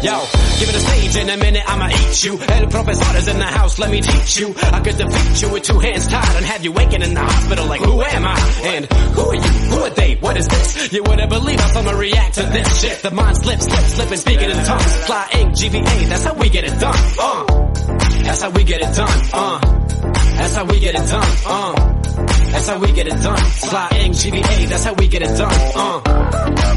Yo, give it a stage in a minute, I'ma eat you. El professor is in the house, let me teach you. I could defeat you with two hands tied and have you waking in the hospital like, who am I? And who are you? Who are they? What is this? You wouldn't believe how someone react to this shit. The mind slips, slips, slipping, speaking in tongues. Fly ink, GVA, that's how we get it done. Uh, that's how we get it done. Uh, that's how we get it done. Uh, that's how we get it done. Fly ink, GVA, that's how we get it done. Uh.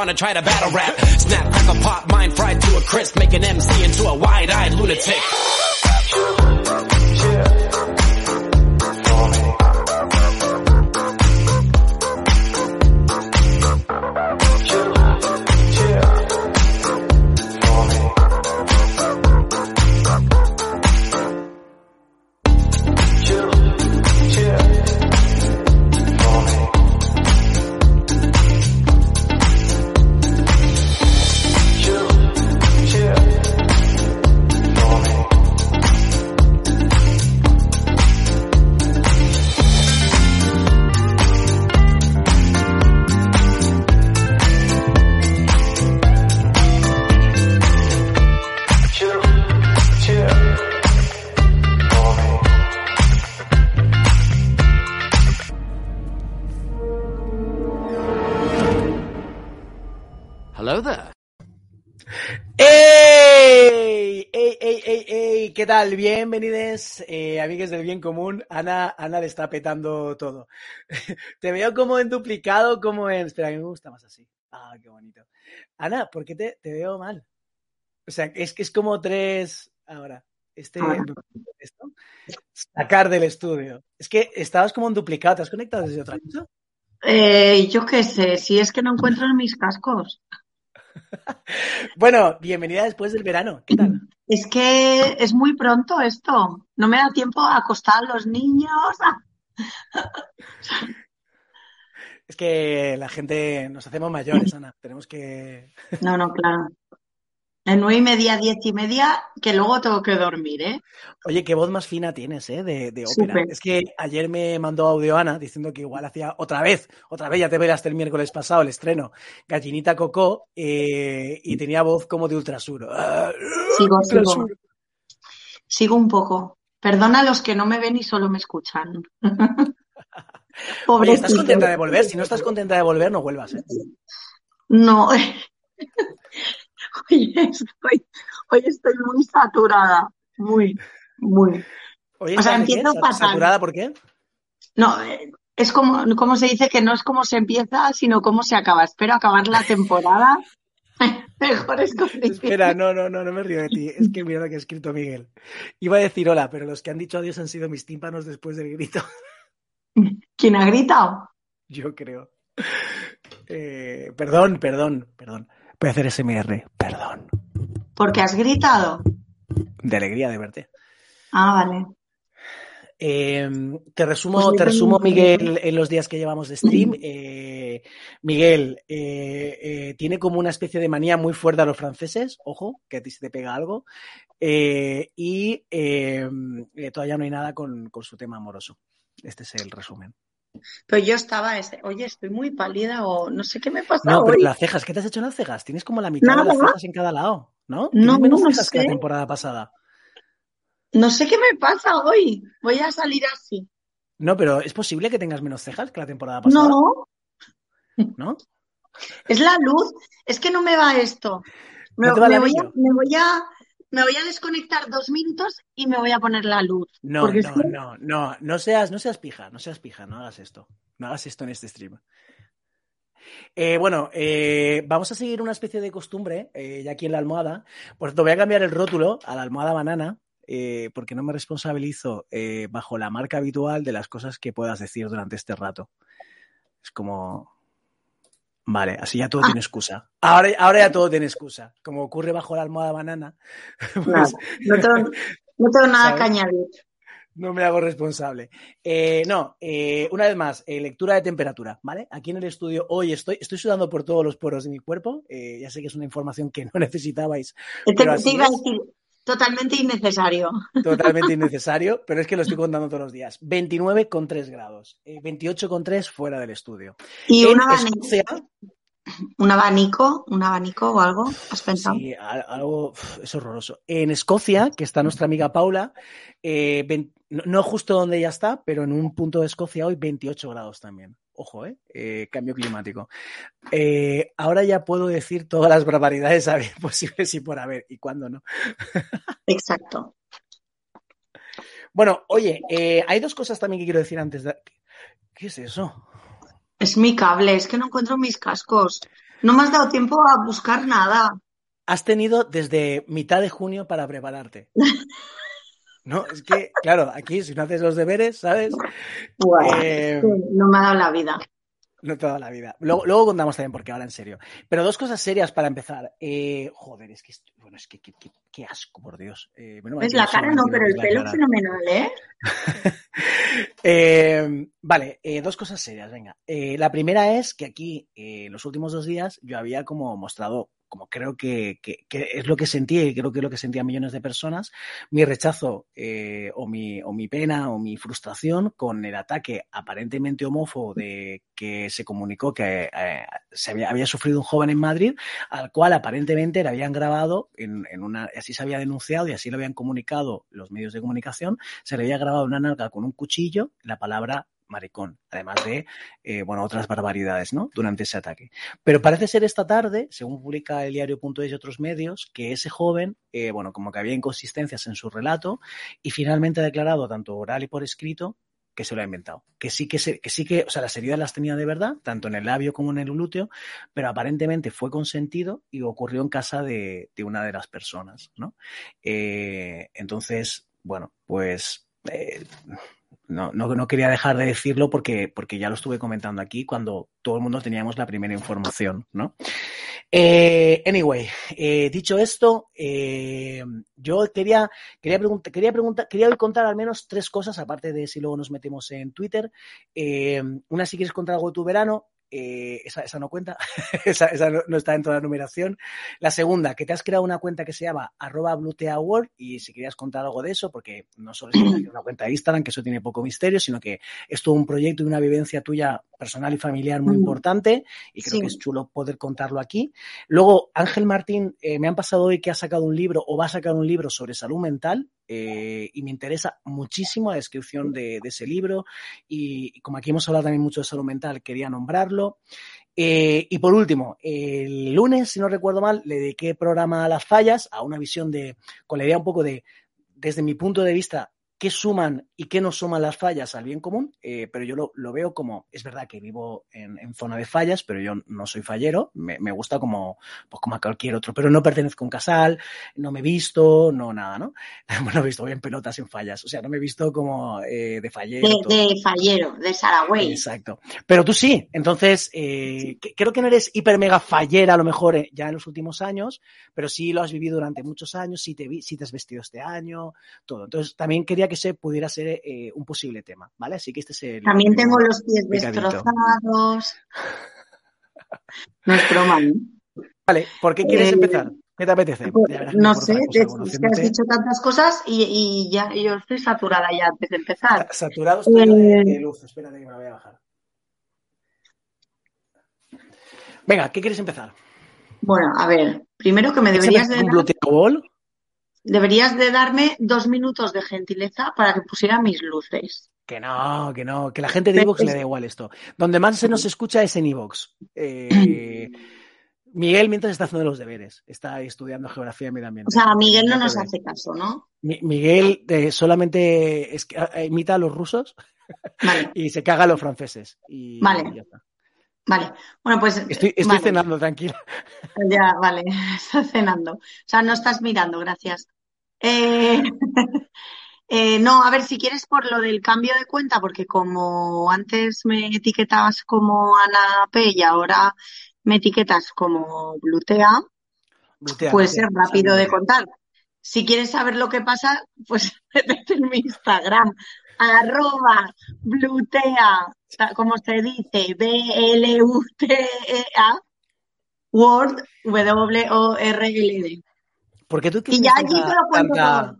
To try to battle rap. Snap, crackle, pop, mind fried to a crisp, make an MC into a wide-eyed lunatic. Hello there. ¡Ey! ¡Ey, ey, ey, ey! ¿Qué tal? Bienvenidos, eh, amigues del bien común. Ana, Ana le está petando todo. te veo como en duplicado, como en... Espera, a mí me gusta más así. Ah, qué bonito. Ana, ¿por qué te, te veo mal? O sea, es que es como tres... Ahora, este... Esto. Sacar del estudio. Es que estabas como en duplicado. ¿Te has conectado desde otra cosa? Eh, yo qué sé, si es que no encuentro en mis cascos. Bueno, bienvenida después del verano. ¿Qué tal? Es que es muy pronto esto. No me da tiempo a acostar a los niños. Es que la gente nos hacemos mayores, Ana. Tenemos que. No, no, claro. De nueve y media, diez y media, que luego tengo que dormir, ¿eh? Oye, qué voz más fina tienes, ¿eh? De, de ópera. Es que ayer me mandó audio Ana diciendo que igual hacía otra vez, otra vez, ya te velaste el miércoles pasado, el estreno, Gallinita Cocó, eh, y tenía voz como de ultrasur. Ah, Sigo, sigo. Sigo un poco. Perdona a los que no me ven y solo me escuchan. Oye, ¿estás contenta de volver? Si no estás contenta de volver, no vuelvas, ¿eh? No. Hoy estoy, hoy estoy muy saturada. Muy, muy. Oye, O sea, empiezo ¿Sa- fatal. ¿Saturada por qué? No, eh, es como, como se dice que no es como se empieza, sino cómo se acaba. Espero acabar la temporada. Mejores condiciones. Espera, no, no, no, no me río de ti. Es que mira lo que ha escrito Miguel. Iba a decir hola, pero los que han dicho adiós han sido mis tímpanos después del grito. ¿Quién ha gritado? Yo creo. Eh, perdón, perdón, perdón. Voy a hacer SMR. Perdón. Porque has gritado. De alegría de verte. Ah, vale. Eh, te resumo, Pues te resumo, Miguel, en los días que llevamos de stream. Eh, Miguel eh, eh, tiene como una especie de manía muy fuerte a los franceses. Ojo, que a ti se te pega algo. Y eh, todavía no hay nada con, con su tema amoroso. Este es el resumen. Pero yo estaba, ese, oye, estoy muy pálida o no sé qué me pasa No, pero hoy. las cejas, ¿qué te has hecho en las cejas? Tienes como la mitad de las cejas en cada lado, ¿no? No, menos no cejas que la temporada pasada. No sé qué me pasa hoy. Voy a salir así. No, pero ¿es posible que tengas menos cejas que la temporada pasada? No, ¿No? es la luz. Es que no me va esto. Me, ¿No te va el me voy a, anillo? me voy a, me voy a desconectar dos minutos y me voy a poner la luz. No, no, no, no, no seas, no seas pija, no seas pija, no hagas esto. No hagas esto en este stream. Eh, bueno, eh, vamos a seguir una especie de costumbre, eh, ya aquí en la almohada. Por cierto, voy a cambiar el rótulo a la almohada banana, porque no me responsabilizo bajo la marca habitual de las cosas que puedas decir durante este rato. Es como. Vale, así ya todo Ah. tiene excusa. Ahora, ahora ya todo tiene excusa. Como ocurre bajo la almohada banana, pues, no tengo, no tengo nada que ¿Sabes? añadir. no me hago responsable. Eh, no, eh, una vez más, eh, lectura de temperatura, ¿vale? Aquí en el estudio hoy estoy, estoy sudando por todos los poros de mi cuerpo. eh, ya sé que es una información que no necesitabais, Te, iba a decir, totalmente innecesario. totalmente innecesario, pero es que lo estoy contando todos los días. 29,3 grados, eh, 28,3 fuera del estudio. Y en un abanico, Escocia, un abanico, un abanico o algo, ¿has pensado? Sí, al- algo es horroroso. En Escocia, que está nuestra amiga Paula, eh, no justo donde ella está, pero en un punto de Escocia hoy 28 grados también. Ojo, ¿eh? Eh, cambio climático. Eh, ahora ya puedo decir todas las barbaridades a ver, posibles y por haber, y cuándo no. Exacto. Bueno, oye, eh, hay dos cosas también que quiero decir antes de... ¿Qué es eso? Es mi cable, es que no encuentro mis cascos. No me has dado tiempo a buscar nada. Has tenido desde mitad de junio para prepararte. No, es que, claro, aquí si no haces los deberes, ¿sabes? Eh, no me ha dado la vida. No toda la vida. Luego, luego contamos también porque ahora en serio. Pero dos cosas serias para empezar. Eh, joder, es que bueno, es que qué, asco, por Dios. Eh, menos mal Es que la cara no, pero el pelo cara. fenomenal, ¿eh? Eh, vale, eh, dos cosas serias, venga. La primera es que aquí, eh, los últimos dos días, yo había como mostrado, como creo que, que- es lo que sentía y creo que es lo que sentían millones de personas, mi rechazo eh, o, mi, o mi pena o mi frustración con el ataque aparentemente homófobo de que se comunicó que eh, se había, había sufrido un joven en Madrid, al cual aparentemente le habían grabado, en, en una, así se había denunciado y así lo habían comunicado los medios de comunicación, se le había grabado una nalga con un cuchillo la palabra maricón, además de, eh, bueno, otras barbaridades, ¿no? Durante ese ataque. Pero parece ser esta tarde, según publica el diario.es y otros medios, que ese joven, eh, bueno, como que había inconsistencias en su relato y finalmente ha declarado, tanto oral y por escrito, que se lo ha inventado. Que sí que, se, que sí que, o sea, las heridas las tenía de verdad, tanto en el labio como en el glúteo, pero aparentemente fue consentido y ocurrió en casa de, una de las personas, ¿no? Eh, entonces, bueno, pues no, no, no quería dejar de decirlo porque, porque ya lo estuve comentando aquí cuando todo el mundo teníamos la primera información, ¿no? Eh, anyway, eh, dicho esto, eh, yo quería, quería, preguntar, quería preguntar, quería contar al menos tres cosas, aparte de si luego nos metemos en Twitter. Una, si quieres contar algo de tu verano, eh, esa, esa, no cuenta, esa, esa no, no, está dentro de la numeración. La segunda, que te has creado una cuenta que se llama arroba World y si querías contar algo de eso, porque no solo es una cuenta de Instagram, que eso tiene poco misterio, sino que es todo un proyecto y una vivencia tuya personal y familiar muy importante y creo sí. que es chulo poder contarlo aquí. Luego, Ángel Martín, eh, me han pasado hoy que ha sacado un libro o va a sacar un libro sobre salud mental eh, y me interesa muchísimo la descripción de, ese libro y, y, como aquí hemos hablado también mucho de salud mental, quería nombrarlo. Eh, y por último, el lunes, si no recuerdo mal, le dediqué programa a las fallas, a una visión de, con la idea un poco de, desde mi punto de vista, qué suman y qué no suman las fallas al bien común, eh, pero yo lo, lo, veo como, es verdad que vivo en, en, zona de fallas, pero yo no soy fallero, me, me, gusta como, pues como a cualquier otro, pero no pertenezco a un casal, no me he visto, no nada, ¿no? Bueno, he visto bien pelotas en fallas, o sea, no me he visto como eh, de fallero. De, de, fallero, de Saragüey. Exacto. Pero tú sí, entonces, eh, sí. creo que no eres hiper mega fallera a lo mejor eh, ya en los últimos años, pero sí lo has vivido durante muchos años, sí te, vi, sí te has vestido este año, todo. Entonces, también quería que se pudiera ser eh, un posible tema, ¿vale? Así que este es el... También tengo los pies destrozados. No es broma, ¿no? Vale, ¿por qué quieres eh, empezar? ¿Qué te apetece? Pues, no sé, es que has dicho tantas cosas y, y, ya yo estoy saturada ya antes de empezar. Saturado estoy eh... de luz, espérate que me la voy a bajar. Venga, ¿qué quieres empezar? Bueno, a ver, primero que me deberías de... ¿Un Blue Wall? Deberías de darme dos minutos de gentileza para que pusiera mis luces. Que no, que no, que la gente de Evox le da igual esto. Donde más se nos escucha es en Evox. Eh, Miguel, mientras está haciendo los deberes, está estudiando geografía y medio ambiente. O sea, Miguel no nos hace caso, ¿no? Miguel eh, solamente es, eh, imita a los rusos vale. y se caga a los franceses. Y, vale. Y ya está. Vale, bueno, pues. Estoy, estoy vale. cenando, tranquila. Ya, vale, estás cenando. O sea, no estás mirando, gracias. Eh, eh, no, a ver, si quieres por lo del cambio de cuenta, porque como antes me etiquetabas como Ana P y ahora me etiquetas como Blutea, Blutea puede ser rápido de contar. Si quieres saber lo que pasa, pues vete en mi Instagram, arroba blutea, como se dice, B-L-U-T-E-A, Word, W-O-R-L-D. ¿Por qué tú y ya allí te lo cuento tanta...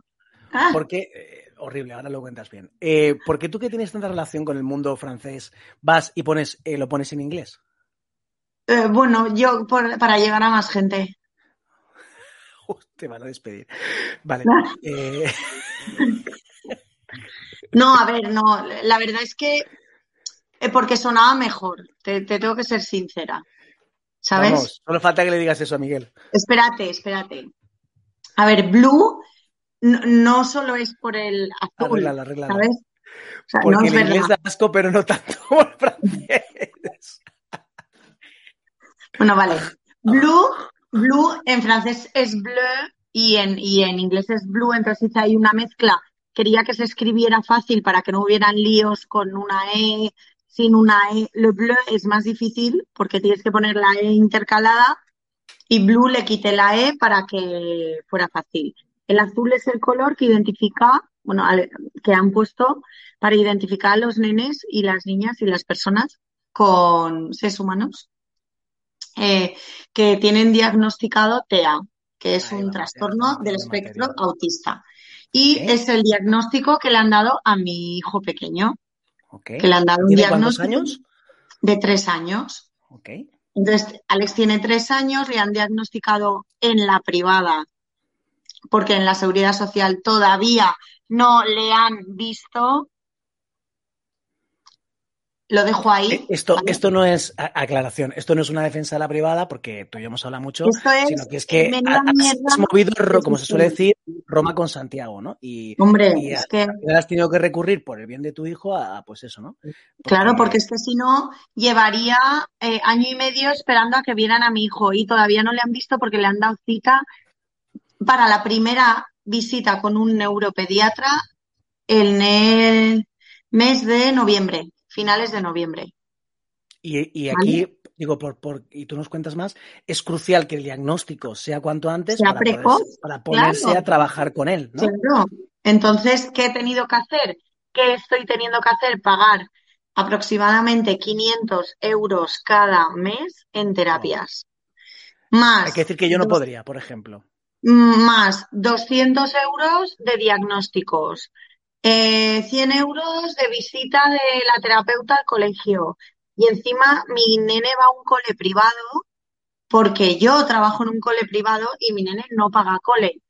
¿Ah? ¿Por qué? Eh, horrible, ahora lo cuentas bien. Eh, ¿Por qué tú que tienes tanta relación con el mundo francés vas y pones, eh, lo pones en inglés? Bueno, yo por, para llegar a más gente. te van a despedir. Vale. No, a ver, no, la verdad es que eh, porque sonaba mejor, te, te, tengo que ser sincera. ¿Sabes? Vamos, solo falta que le digas eso a Miguel. Espérate, espérate. A ver, Blue no, no solo es por el azul, arreglala, arreglala. ¿sabes? O sea, porque no es el inglés da asco, pero no tanto como el francés. Bueno, vale. Blue, blue en francés es bleu y en, y en inglés es blue, entonces hay una mezcla quería que se escribiera fácil para que no hubieran líos con una E, sin una E. Le bleu es más difícil porque tienes que poner la E intercalada y blue le quité la E para que fuera fácil. El azul es el color que identifica, bueno, que han puesto para identificar a los nenes y las niñas y las personas con seres humanos eh, que tienen diagnosticado TEA, que es Ahí un trastorno del espectro autista. Y es el diagnóstico que le han dado a mi hijo pequeño. Okay. Que le han dado un ¿Tiene diagnóstico años? de tres años. Okay. Entonces, Alex tiene tres años, le han diagnosticado en la privada, porque en la seguridad social todavía no le han visto lo dejo ahí. Eh, Esto, ¿vale? esto no es aclaración, esto no es una defensa de la privada, porque tú y yo hemos hablado mucho, esto es, sino que es que has, movido, como se suele decir, Roma con Santiago, ¿no? Y, Hombre, y es que... has tenido que recurrir por el bien de tu hijo a, pues eso, ¿no? Porque... Claro, porque es que si no, llevaría eh, año y medio esperando a que vieran a mi hijo y todavía no le han visto porque le han dado cita para la primera visita con un neuropediatra el, mes de noviembre, finales de noviembre. Y, aquí, digo, por, por, y tú nos cuentas más, es crucial que el diagnóstico sea cuanto antes Sea para, precoz, poderse- para ponerse claro. a trabajar con él, ¿no? Claro. Entonces, ¿qué he tenido que hacer? ¿Qué estoy teniendo que hacer? Pagar aproximadamente 500 euros cada mes en terapias. Más, Hay que decir que yo no podría, por ejemplo. más 200 euros de diagnósticos, eh, 100 euros de visita de la terapeuta al colegio. Y encima mi nene va a un cole privado porque yo trabajo en un cole privado y mi nene no paga cole.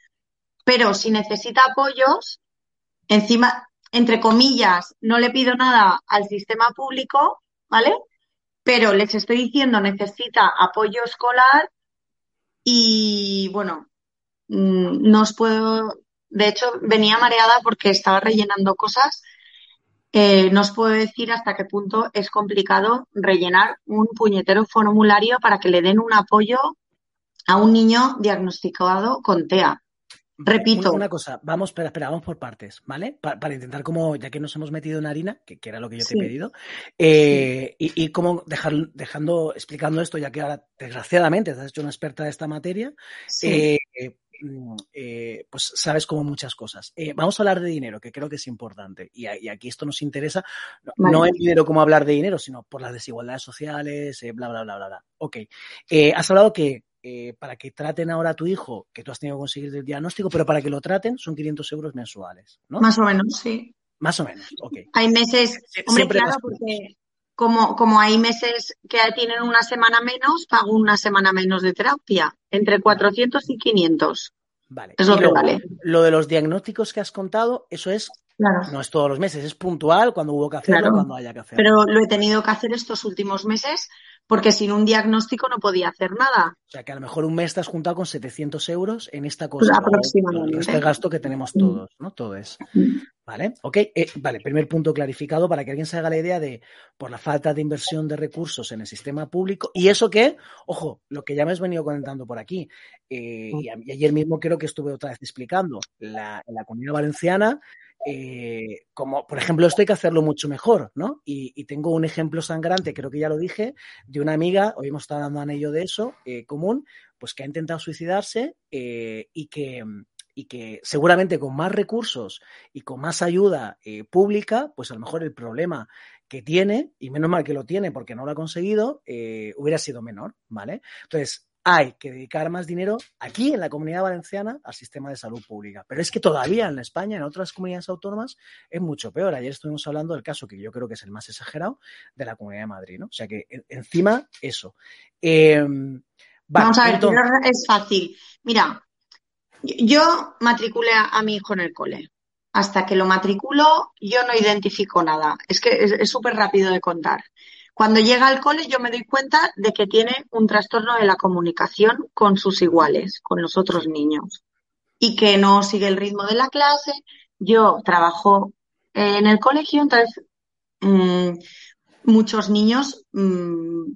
Pero si necesita apoyos, encima, entre comillas, no le pido nada al sistema público, ¿vale? Pero les estoy diciendo necesita apoyo escolar y bueno, mm, no os puedo, de hecho venía mareada porque estaba rellenando cosas. Eh, no os puedo decir hasta qué punto es complicado rellenar un puñetero formulario para que le den un apoyo a un niño diagnosticado con TEA. Repito. Una, cosa, vamos, espera, espera, vamos por partes, ¿vale? Pa- para intentar como, ya que nos hemos metido en harina, que, que era lo que yo te he pedido, eh, y, y como dejar, dejando, explicando esto, ya que ahora, desgraciadamente, te has hecho una experta de esta materia, Sí. eh, eh, pues sabes como muchas cosas. Eh, vamos a hablar de dinero, que creo que es importante. Y, a- y aquí esto nos interesa, no, Vale. no en dinero como hablar de dinero, sino por las desigualdades sociales, eh, bla, bla, bla, bla, bla. Ok. Has hablado que para que traten ahora a tu hijo, que tú has tenido que conseguir el diagnóstico, pero para que lo traten son 500 euros mensuales, ¿no? Más o menos, sí. Más o menos, ok. Hay meses, hombre, siempre claro, porque como, como hay meses que tienen una semana menos, pago una semana menos de terapia, entre 400 y 500. Vale. Es lo Y que luego, vale. Lo de los diagnósticos que has contado, eso es, Claro. no es todos los meses, es puntual, cuando hubo que hacerlo, Claro. cuando haya que hacerlo. Pero lo he tenido que hacer estos últimos meses porque sin un diagnóstico no podía hacer nada. O sea, que a lo mejor un mes has juntado con 700 euros en esta cosa. Pues luego, aproximadamente. de gasto que tenemos todos, ¿no? Todo es. ¿Vale? Ok. Eh, vale, primer punto clarificado para que alguien se haga la idea de por la falta de inversión de recursos en el sistema público. Y eso que, ojo, lo que ya me has venido comentando por aquí, eh, y, ayer mismo creo que estuve otra vez explicando, la, la comunidad valenciana, eh, como por ejemplo esto hay que hacerlo mucho mejor, ¿no? Y, tengo un ejemplo sangrante, creo que ya lo dije, de una amiga, hoy hemos estado hablando en ello de eso, eh, común, pues que ha intentado suicidarse eh, y que y que seguramente con más recursos y con más ayuda pública, pues a lo mejor el problema que tiene, y menos mal que lo tiene porque no lo ha conseguido, hubiera sido menor, ¿vale? Entonces, hay que dedicar más dinero aquí en la comunidad valenciana al sistema de salud pública. Pero es que todavía en España, en otras comunidades autónomas, es mucho peor. Ayer estuvimos hablando del caso que yo creo que es el más exagerado de la Comunidad de Madrid, ¿no? O sea que en- encima, eso. Eh, vale, Vamos a ver, entonces- es fácil. Mira, yo matriculé a, mi hijo en el cole. Hasta que lo matriculo, yo no identifico nada. Es que es súper rápido de contar. Cuando llega al cole, yo me doy cuenta de que tiene un trastorno de la comunicación con sus iguales, con los otros niños, y que no sigue el ritmo de la clase. Yo trabajo en el colegio, entonces mm, muchos niños, mm,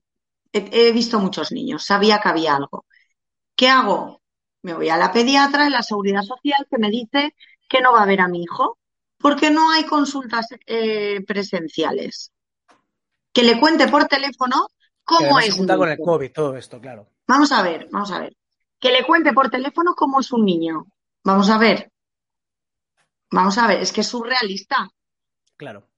he, visto muchos niños, sabía que había algo. ¿Qué hago? Me voy a la pediatra en la seguridad social que me dice que no va a ver a mi hijo porque no hay consultas eh, presenciales. Que le cuente por teléfono cómo es junta mi con el hijo. COVID, todo esto, claro. Vamos a ver, vamos a ver. Que le cuente por teléfono cómo es un niño. Vamos a ver. Vamos a ver, es que es surrealista. Claro.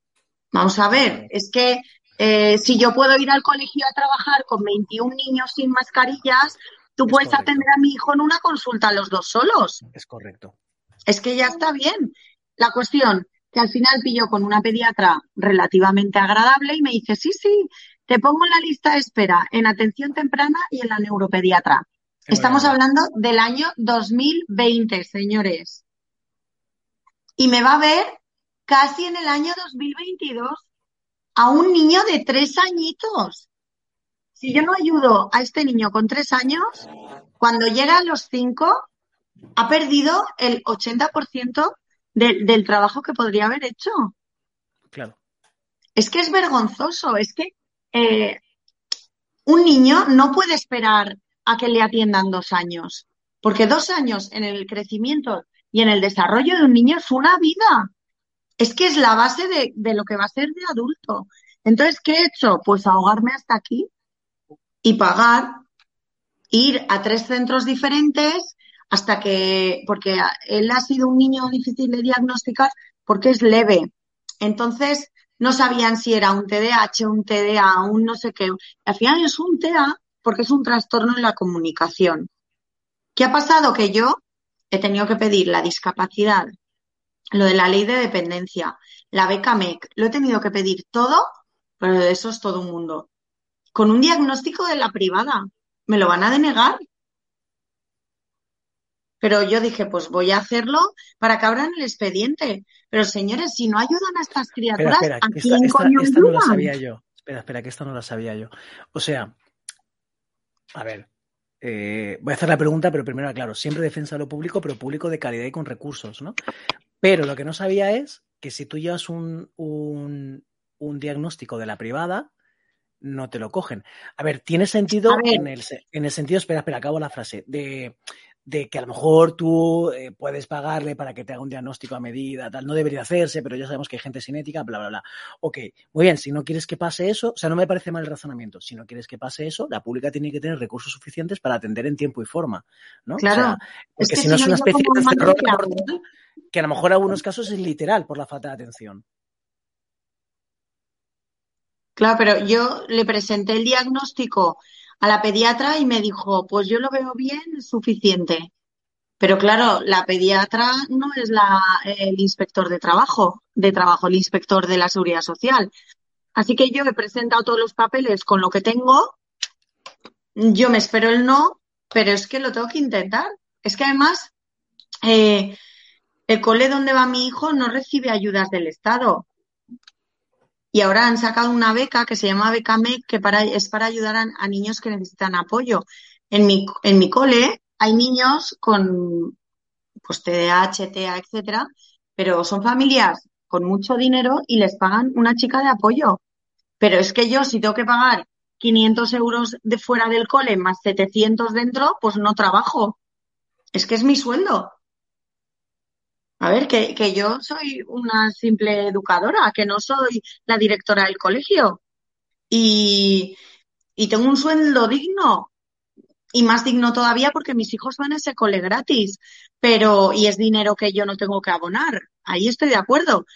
Vamos a ver, es que eh, si yo puedo ir al colegio a trabajar con 21 niños sin mascarillas, tú Es puedes correcto. atender a mi hijo en una consulta los dos solos. Es correcto. Es que ya está bien. La cuestión que al final pillo con una pediatra relativamente agradable y me dice, sí, sí, te pongo en la lista de espera en atención temprana y en la neuropediatra. Qué Estamos hablando del año 2020, señores. Y me va a ver casi en el año 2022 a un niño de tres añitos. Si yo no ayudo a este niño con tres años, cuando llega a los cinco, ha perdido el 80% del, del trabajo que podría haber hecho. Claro. Es que es vergonzoso, es que eh, un niño no puede esperar a que le atiendan dos años, porque dos años en el crecimiento y en el desarrollo de un niño es una vida. Es que es la base de, de lo que va a ser de adulto. Entonces, ¿qué he hecho? Pues ahogarme hasta aquí y pagar, ir a tres centros diferentes hasta que, porque él ha sido un niño difícil de diagnosticar porque es leve. Entonces, no sabían si era un TDAH, un TDA, un no sé qué. Al final es un TDA porque es un trastorno en la comunicación. ¿Qué ha pasado? Que yo he tenido que pedir la discapacidad, lo de la ley de dependencia, la beca MEC, lo he tenido que pedir todo, pero de eso es todo un mundo. Con un diagnóstico de la privada, ¿me lo van a denegar? Pero yo dije, pues voy a hacerlo para que abran el expediente. Pero señores, si no ayudan a estas criaturas, espera, espera, ¿a que quién esta, esta- coño esta no la sabía yo. Espera, espera, que esta no la sabía yo. O sea, a ver, eh, voy a hacer la pregunta, pero primero aclaro, siempre defensa de lo público, pero público de calidad y con recursos, ¿no? Pero lo que no sabía es que si tú llevas un, un, un diagnóstico de la privada, no te lo cogen. A ver, tiene sentido ver. en el, en el sentido, espera, espera, acabo la frase, de, de que a lo mejor tú eh, puedes pagarle para que te haga un diagnóstico a medida, tal, no debería hacerse, pero ya sabemos que hay gente sin ética, bla, bla, bla. Ok, muy bien, si no quieres que pase eso, o sea, no me parece mal el razonamiento, si no quieres que pase eso, la pública tiene que tener recursos suficientes para atender en tiempo y forma, ¿no? Claro. O sea, Es porque que si no es una especie de madre, terror ¿qué hago? mortal que a lo mejor en algunos casos es literal por la falta de atención. Claro, pero yo le presenté el diagnóstico a la pediatra y me dijo, pues yo lo veo bien, suficiente. Pero claro, la pediatra no es la, el inspector de trabajo, de trabajo, el inspector de la seguridad social. Así que yo he presentado todos los papeles con lo que tengo, yo me espero el no, pero es que lo tengo que intentar. Es que además, eh, el cole donde va mi hijo no recibe ayudas del Estado. Y ahora han sacado una beca que se llama Beca MEC, que es para ayudar a, niños que necesitan apoyo. En mi, en mi cole hay niños con pues TDAH, TEA, etcétera, pero son familias con mucho dinero y les pagan una chica de apoyo. Pero es que yo, si tengo que pagar 500 euros de fuera del cole más 700 dentro, pues no trabajo. Es que es mi sueldo. A ver, que, que yo soy una simple educadora, que no soy la directora del colegio. Y, y tengo un sueldo digno. Y más digno todavía porque mis hijos van a ese cole gratis. Pero, y es dinero que yo no tengo que abonar. Ahí estoy de acuerdo.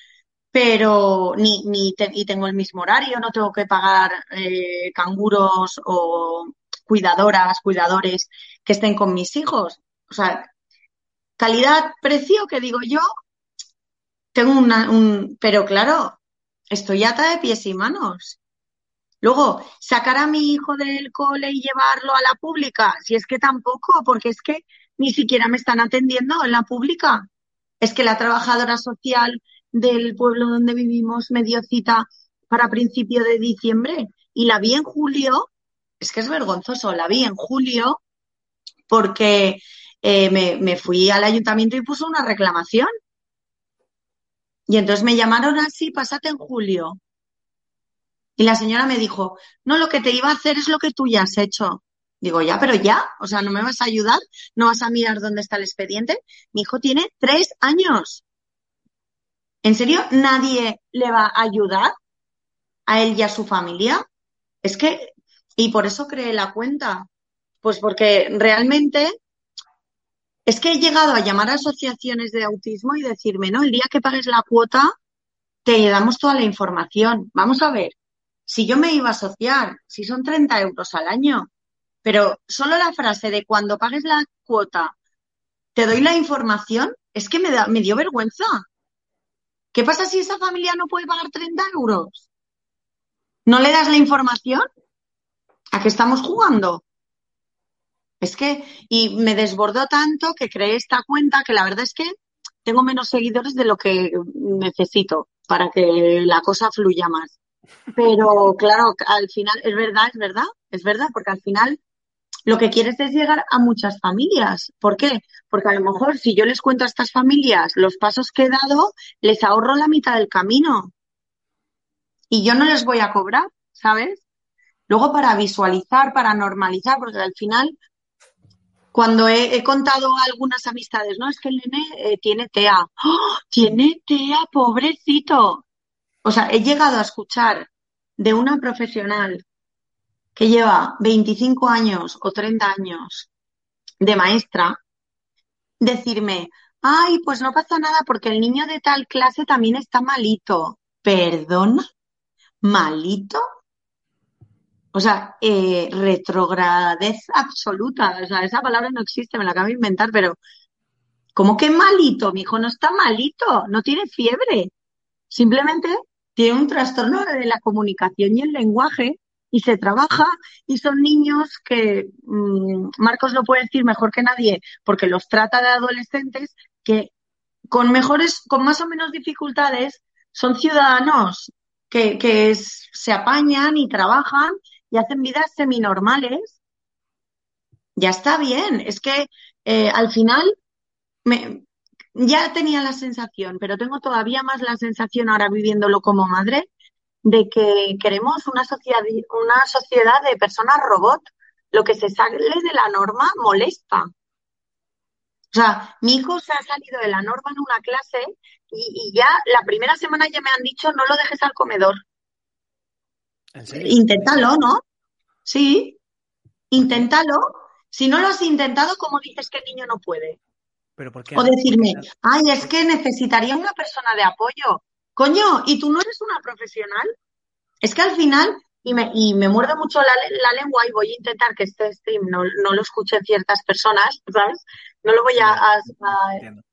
Pero ni, ni y tengo el mismo horario, no tengo que pagar eh, canguros o cuidadoras, cuidadores que estén con mis hijos. O sea, calidad-precio, que digo yo, tengo una, un, pero claro, estoy ata de pies y manos. Luego, sacar a mi hijo del cole y llevarlo a la pública, si es que tampoco, porque es que ni siquiera me están atendiendo en la pública. Es que la trabajadora social del pueblo donde vivimos me dio cita para principio de diciembre y la vi en julio, es que es vergonzoso, la vi en julio porque eh, me, me fui al ayuntamiento y puso una reclamación. Y entonces me llamaron así, pásate en julio. Y la señora me dijo, no, lo que te iba a hacer es lo que tú ya has hecho. Digo, ya, pero ya, o sea, ¿no me vas a ayudar? ¿No vas a mirar dónde está el expediente? Mi hijo tiene tres años. ¿En serio nadie le va a ayudar a él y a su familia? Es que, y por eso creé la cuenta. Pues porque realmente es que he llegado a llamar a asociaciones de autismo y decirme, no, el día que pagues la cuota, te damos toda la información. Vamos a ver, si yo me iba a asociar, si son 30 euros al año, pero solo la frase de cuando pagues la cuota, te doy la información, es que me, da, me dio vergüenza. ¿Qué pasa si esa familia no puede pagar 30 euros? ¿No le das la información? ¿A qué estamos jugando? Es que, y me desbordó tanto que creé esta cuenta que la verdad es que tengo menos seguidores de lo que necesito para que la cosa fluya más. Pero claro, al final, es verdad, es verdad, es verdad, porque al final lo que quieres es llegar a muchas familias. ¿Por qué? Porque a lo mejor si yo les cuento a estas familias los pasos que he dado, les ahorro la mitad del camino. Y yo no les voy a cobrar, ¿sabes? Luego para visualizar, para normalizar, porque al final Cuando he, contado a algunas amistades, no, es que el nene eh, tiene TEA. ¡Oh! Tiene TEA, pobrecito. O sea, he llegado a escuchar de una profesional que lleva 25 años o 30 años de maestra, decirme, ay, pues no pasa nada porque el niño de tal clase también está malito. ¿Perdona? ¿Malito? O sea, eh, retrogradez absoluta. O sea, esa palabra no existe, me la acabo de inventar, pero ¿cómo que malito? Mi hijo no está malito, no tiene fiebre. Simplemente tiene un trastorno de la comunicación y el lenguaje y se trabaja y son niños que mmm, Marcos lo puede decir mejor que nadie porque los trata de adolescentes que con mejores, con más o menos dificultades son ciudadanos que, se apañan y trabajan y hacen vidas seminormales. Ya está bien, es que eh, al final me, ya tenía la sensación, pero tengo todavía más la sensación ahora viviéndolo como madre, de que queremos una sociedad, una sociedad de personas robot. Lo que se sale de la norma molesta. O sea, mi hijo se ha salido de la norma en una clase y, y ya la primera semana ya me han dicho no lo dejes al comedor. ¿En serio? Inténtalo, ¿no? Sí, inténtalo. Si no lo has intentado, ¿cómo dices que el niño no puede? ¿Pero por qué? O decirme, ay, es que necesitaría una persona de apoyo. Coño, ¿y tú no eres una profesional? Es que al final, y me, y me muerdo mucho la, la lengua y voy a intentar que este stream no, no lo escuchen ciertas personas, ¿sabes? No lo voy a, a.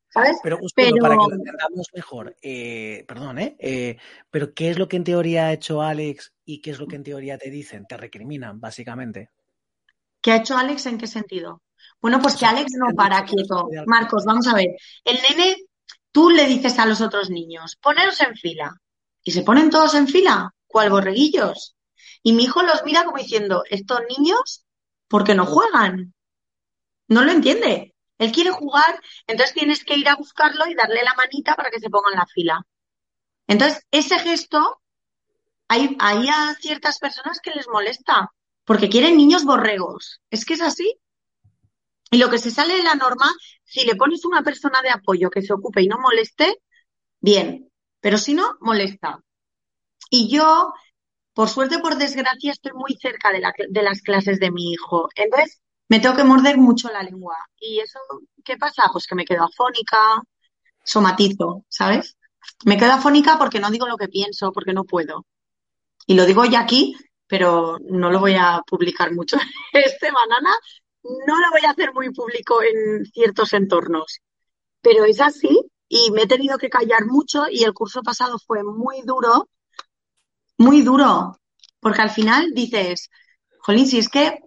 ¿sabes? Pero, justo Pero para que lo entendamos mejor, eh, perdón, ¿eh? Eh, Pero ¿qué es lo que en teoría ha hecho Alex y qué es lo que en teoría te dicen? Te recriminan, básicamente. ¿qué ha hecho Alex en qué sentido? Bueno, pues que Alex no para quieto. Marcos, vamos a ver. El nene, tú le dices a los otros niños, poneros en fila. Y se ponen todos en fila, cual borreguillos. Y mi hijo los mira como diciendo, estos niños, ¿por qué no juegan? No lo entiende. Él quiere jugar, entonces tienes que ir a buscarlo y darle la manita para que se ponga en la fila. Entonces, ese gesto, hay, hay a ciertas personas que les molesta, porque quieren niños borregos. Es que es así. Y lo que se sale de la norma, si le pones una persona de apoyo que se ocupe y no moleste, bien. Pero si no, molesta. Y yo, por suerte o por desgracia, estoy muy cerca de, la, de las clases de mi hijo. Entonces, me tengo que morder mucho la lengua. ¿Y eso qué pasa? Pues que me quedo afónica, somatizo, ¿sabes? Me quedo afónica porque no digo lo que pienso, porque no puedo. Y lo digo ya aquí, pero no lo voy a publicar mucho. Este banana no lo voy a hacer muy público en ciertos entornos. Pero es así y me he tenido que callar mucho y el curso pasado fue muy duro, muy duro, porque al final dices, jolín, si es que,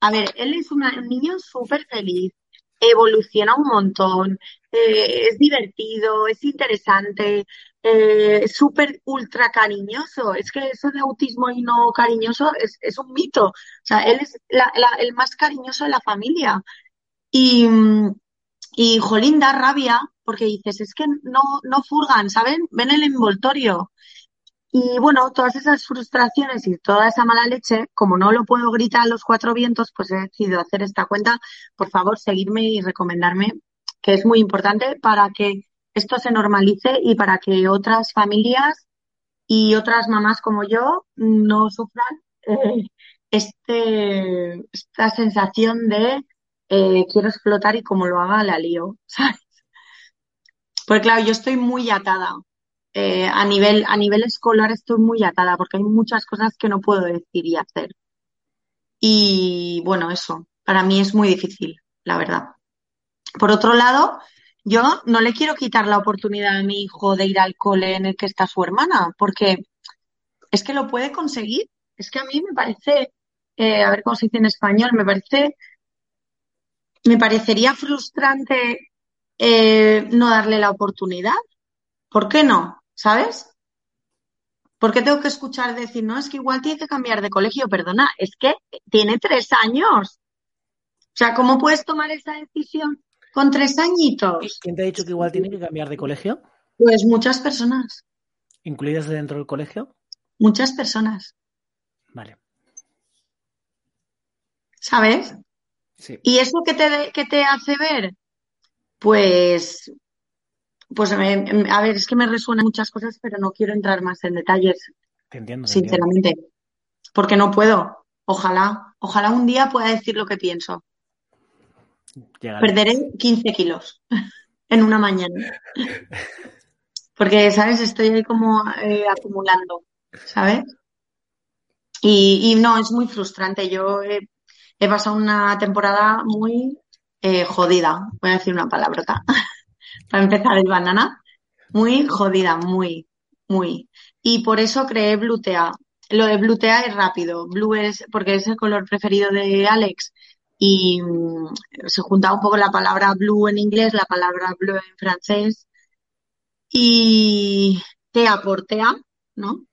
a ver, él es un niño súper feliz, evoluciona un montón, eh, es divertido, es interesante, eh, súper ultra cariñoso. Es que eso de autismo y no cariñoso es, es un mito. O sea, él es la- la- el más cariñoso de la familia. Y, y jolín, da rabia porque dices, es que no, no furgan, ¿saben? Ven el envoltorio. Y bueno, todas esas frustraciones y toda esa mala leche, como no lo puedo gritar a los cuatro vientos, pues he decidido hacer esta cuenta. Por favor, seguirme y recomendarme, que es muy importante para que esto se normalice y para que otras familias y otras mamás como yo no sufran eh, este, esta sensación de eh, quiero explotar y como lo haga la lío, ¿sabes? Porque claro, yo estoy muy atada. Eh, a nivel, a nivel escolar estoy muy atada porque hay muchas cosas que no puedo decir y hacer. Y bueno, eso, para mí es muy difícil, la verdad. Por otro lado, yo no le quiero quitar la oportunidad a mi hijo de ir al cole en el que está su hermana, porque es que lo puede conseguir. Es que a mí me parece, eh, a ver cómo se dice en español, me parece, me parecería frustrante eh, no darle la oportunidad. ¿Por qué no? ¿Sabes? ¿Por qué tengo que escuchar decir, no, es que igual tiene que cambiar de colegio? Perdona, es que tiene tres años. O sea, ¿cómo puedes tomar esa decisión con tres añitos? ¿Quién te ha dicho que igual tiene que cambiar de colegio? Pues muchas personas, ¿Incluidas dentro del colegio? muchas personas, Vale. ¿sabes? Sí. ¿Y eso qué te, qué te hace ver? Pues, pues me- a ver, es que me resuenan muchas cosas, pero no quiero entrar más en detalles, Te entiendo, te entiendo. sinceramente, porque no puedo. Ojalá, ojalá un día pueda decir lo que pienso. Perderé 15 kilos en una mañana. Porque, ¿sabes? Estoy ahí como eh, acumulando, ¿sabes? Y, no, es muy frustrante. Yo he, he pasado una temporada muy eh, jodida, voy a decir una palabrota, para empezar el banana. Muy jodida, muy, muy. Y por eso creé Blutea. Lo de Blutea es rápido. Blue es porque es el color preferido de Alex y mm, se junta un poco la palabra blue en inglés, la palabra bleu en francés y tea por tea, ¿no?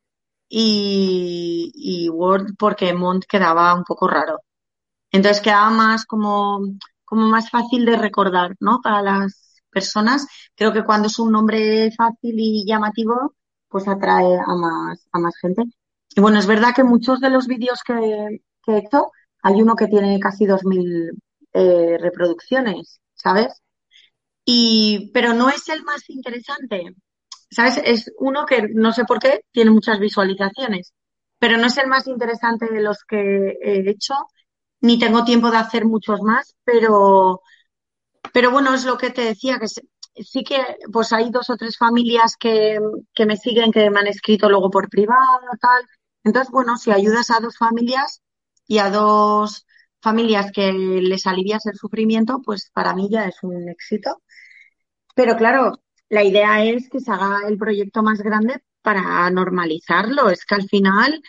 Y, y Word porque Mont quedaba un poco raro. Entonces quedaba más como, como más fácil de recordar, ¿no? Para las personas. Creo que cuando es un nombre fácil y llamativo, pues atrae a más, a más gente. Y bueno, es verdad que muchos de los vídeos que, que he hecho, hay uno que tiene casi 2.000 eh, reproducciones, ¿sabes? Y, pero no es el más interesante, ¿sabes? Es uno que no sé por qué tiene muchas visualizaciones, pero no es el más interesante de los que he hecho, ni tengo tiempo de hacer muchos más, pero, pero bueno, es lo que te decía, que sí que pues hay dos o tres familias que, que me siguen, que me han escrito luego por privado, tal. Entonces, bueno, si ayudas a dos familias y a dos familias que les alivias el sufrimiento, pues para mí ya es un éxito. Pero claro, la idea es que se haga el proyecto más grande para normalizarlo. Es que al final,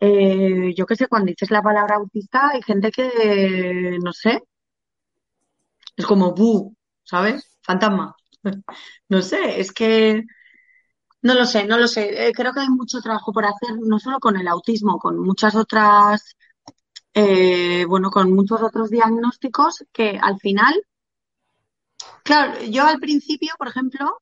eh, yo qué sé, cuando dices la palabra autista, hay gente que, no sé, es como, bu, ¿sabes? Fantasma. No sé, es que, no lo sé, no lo sé. Eh, creo que hay mucho trabajo por hacer, no solo con el autismo, con muchas otras, eh, bueno, con muchos otros diagnósticos que al final, claro, yo al principio, por ejemplo,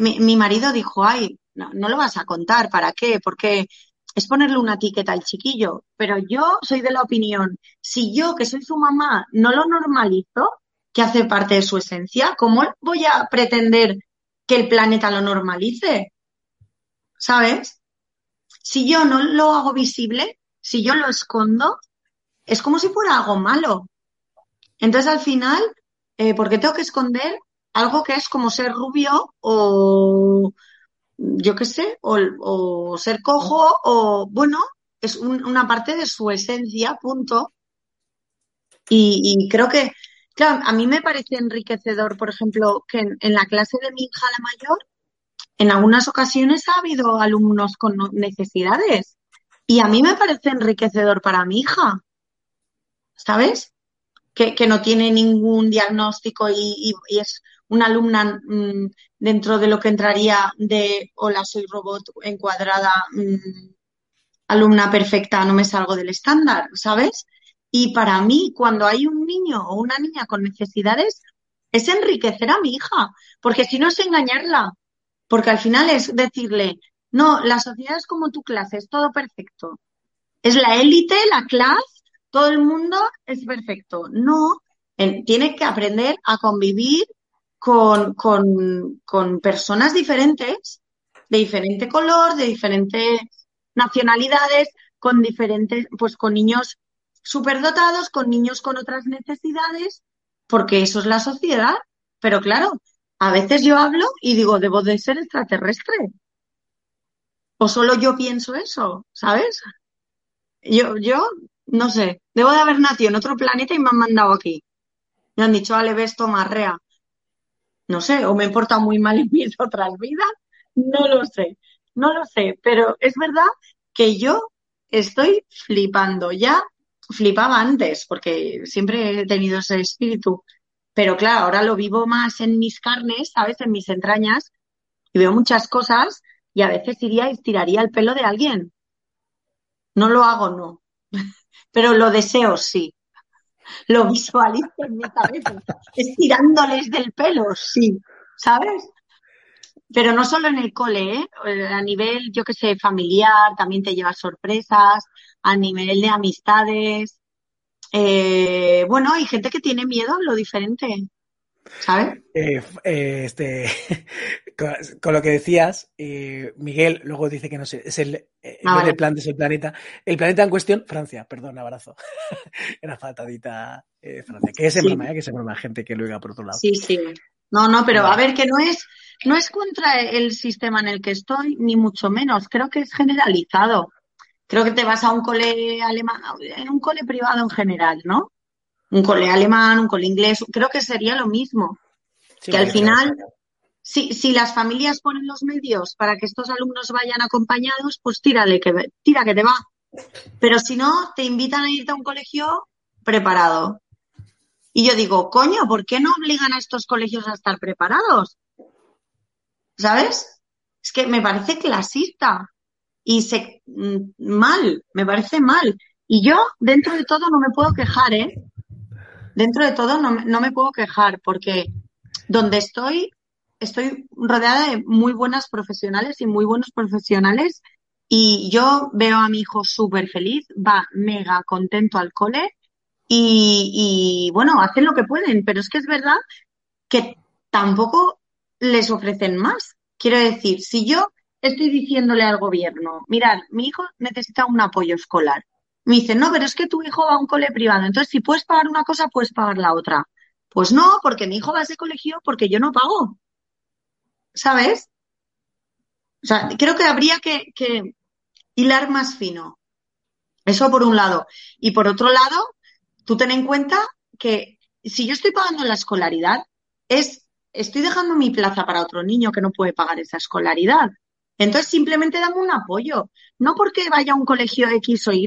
mi, mi marido dijo, ay, no, no lo vas a contar, ¿para qué? Porque es ponerle una etiqueta al chiquillo. Pero yo soy de la opinión, si yo, que soy su mamá, no lo normalizo, que hace parte de su esencia, ¿cómo voy a pretender que el planeta lo normalice? ¿Sabes? Si yo no lo hago visible, si yo lo escondo, es como si fuera algo malo. Entonces, al final, eh, ¿por qué tengo que esconder algo que es como ser rubio o yo qué sé, o, ser cojo o, bueno, es un- una parte de su esencia, punto. Y, creo que, claro, a mí me parece enriquecedor, por ejemplo, que en, en la clase de mi hija, la mayor, en algunas ocasiones ha habido alumnos con necesidades. Y a mí me parece enriquecedor para mi hija, ¿sabes? Que, que no tiene ningún diagnóstico y, y- es una alumna mm, dentro de lo que entraría de hola, soy robot encuadrada, mm, alumna perfecta, no me salgo del estándar, ¿sabes? Y para mí, cuando hay un niño o una niña con necesidades, es enriquecer a mi hija, porque si no es engañarla, porque al final es decirle, no, la sociedad es como tu clase, es todo perfecto. Es la élite, la clase, todo el mundo es perfecto. No, en- tiene que aprender a convivir con, con, con personas diferentes, de diferente color, de diferentes nacionalidades, con diferentes, pues con niños superdotados, con niños con otras necesidades, porque eso es la sociedad. Pero claro, a veces yo hablo y digo, debo de ser extraterrestre. O solo yo pienso eso, ¿sabes? Yo, yo, no sé, debo de haber nacido en otro planeta y me han mandado aquí. Me han dicho, Ale, ves, toma. No sé, o me he portado muy mal en mis otras vidas, no lo sé, no lo sé, pero es verdad que yo estoy flipando. Ya flipaba antes, porque siempre he tenido ese espíritu, pero claro, ahora lo vivo más en mis carnes, ¿sabes? En mis entrañas, y veo muchas cosas y a veces iría y estiraría el pelo de alguien. No lo hago, no, pero lo deseo, sí. Lo visualizo en mi cabeza, estirándoles del pelo, sí, ¿sabes? Pero no solo en el cole, ¿eh? A nivel, yo qué sé, familiar, también te llevas sorpresas, a nivel de amistades, eh, bueno, hay gente que tiene miedo a lo diferente, ¿sabes? Eh, eh, este, con, con lo que decías, eh, Miguel luego dice que no sé, es el, eh, Ah, el planeta. El planeta en cuestión, Francia, perdón, abrazo. Era faltadita eh, Francia. Que es en Sí. broma, que es en broma, gente que lo diga por otro lado. Sí, sí. No, no, pero a ver, que no es, no es contra el sistema en el que estoy, ni mucho menos. Creo que es generalizado. Creo que te vas a un cole alemán, en un cole privado en general, ¿no? Un cole alemán, un cole inglés, creo que sería lo mismo. Sí, que al final, si, si las familias ponen los medios para que estos alumnos vayan acompañados, pues tírale, que, tira que te va. Pero si no, te invitan a irte a un colegio preparado. Y yo digo, coño, ¿por qué no obligan a estos colegios a estar preparados? ¿Sabes? Es que me parece clasista y se, mm, mal, me parece mal. Y yo, dentro de todo, no me puedo quejar, ¿eh? Dentro de todo, no, no me puedo quejar porque donde estoy, estoy rodeada de muy buenas profesionales y muy buenos profesionales y yo veo a mi hijo súper feliz, va mega contento al cole y, bueno, hacen lo que pueden, pero es que es verdad que tampoco les ofrecen más. Quiero decir, si yo estoy diciéndole al gobierno, mirad, mi hijo necesita un apoyo escolar. Me dicen, no, pero es que tu hijo va a un cole privado, entonces si puedes pagar una cosa, puedes pagar la otra. Pues no, porque mi hijo va a ese colegio porque yo no pago. ¿Sabes? O sea, creo que habría que, hilar más fino. Eso por un lado. Y por otro lado, tú ten en cuenta que si yo estoy pagando la escolaridad, es, estoy dejando mi plaza para otro niño que no puede pagar esa escolaridad. Entonces simplemente dame un apoyo. No porque vaya a un colegio X o Y.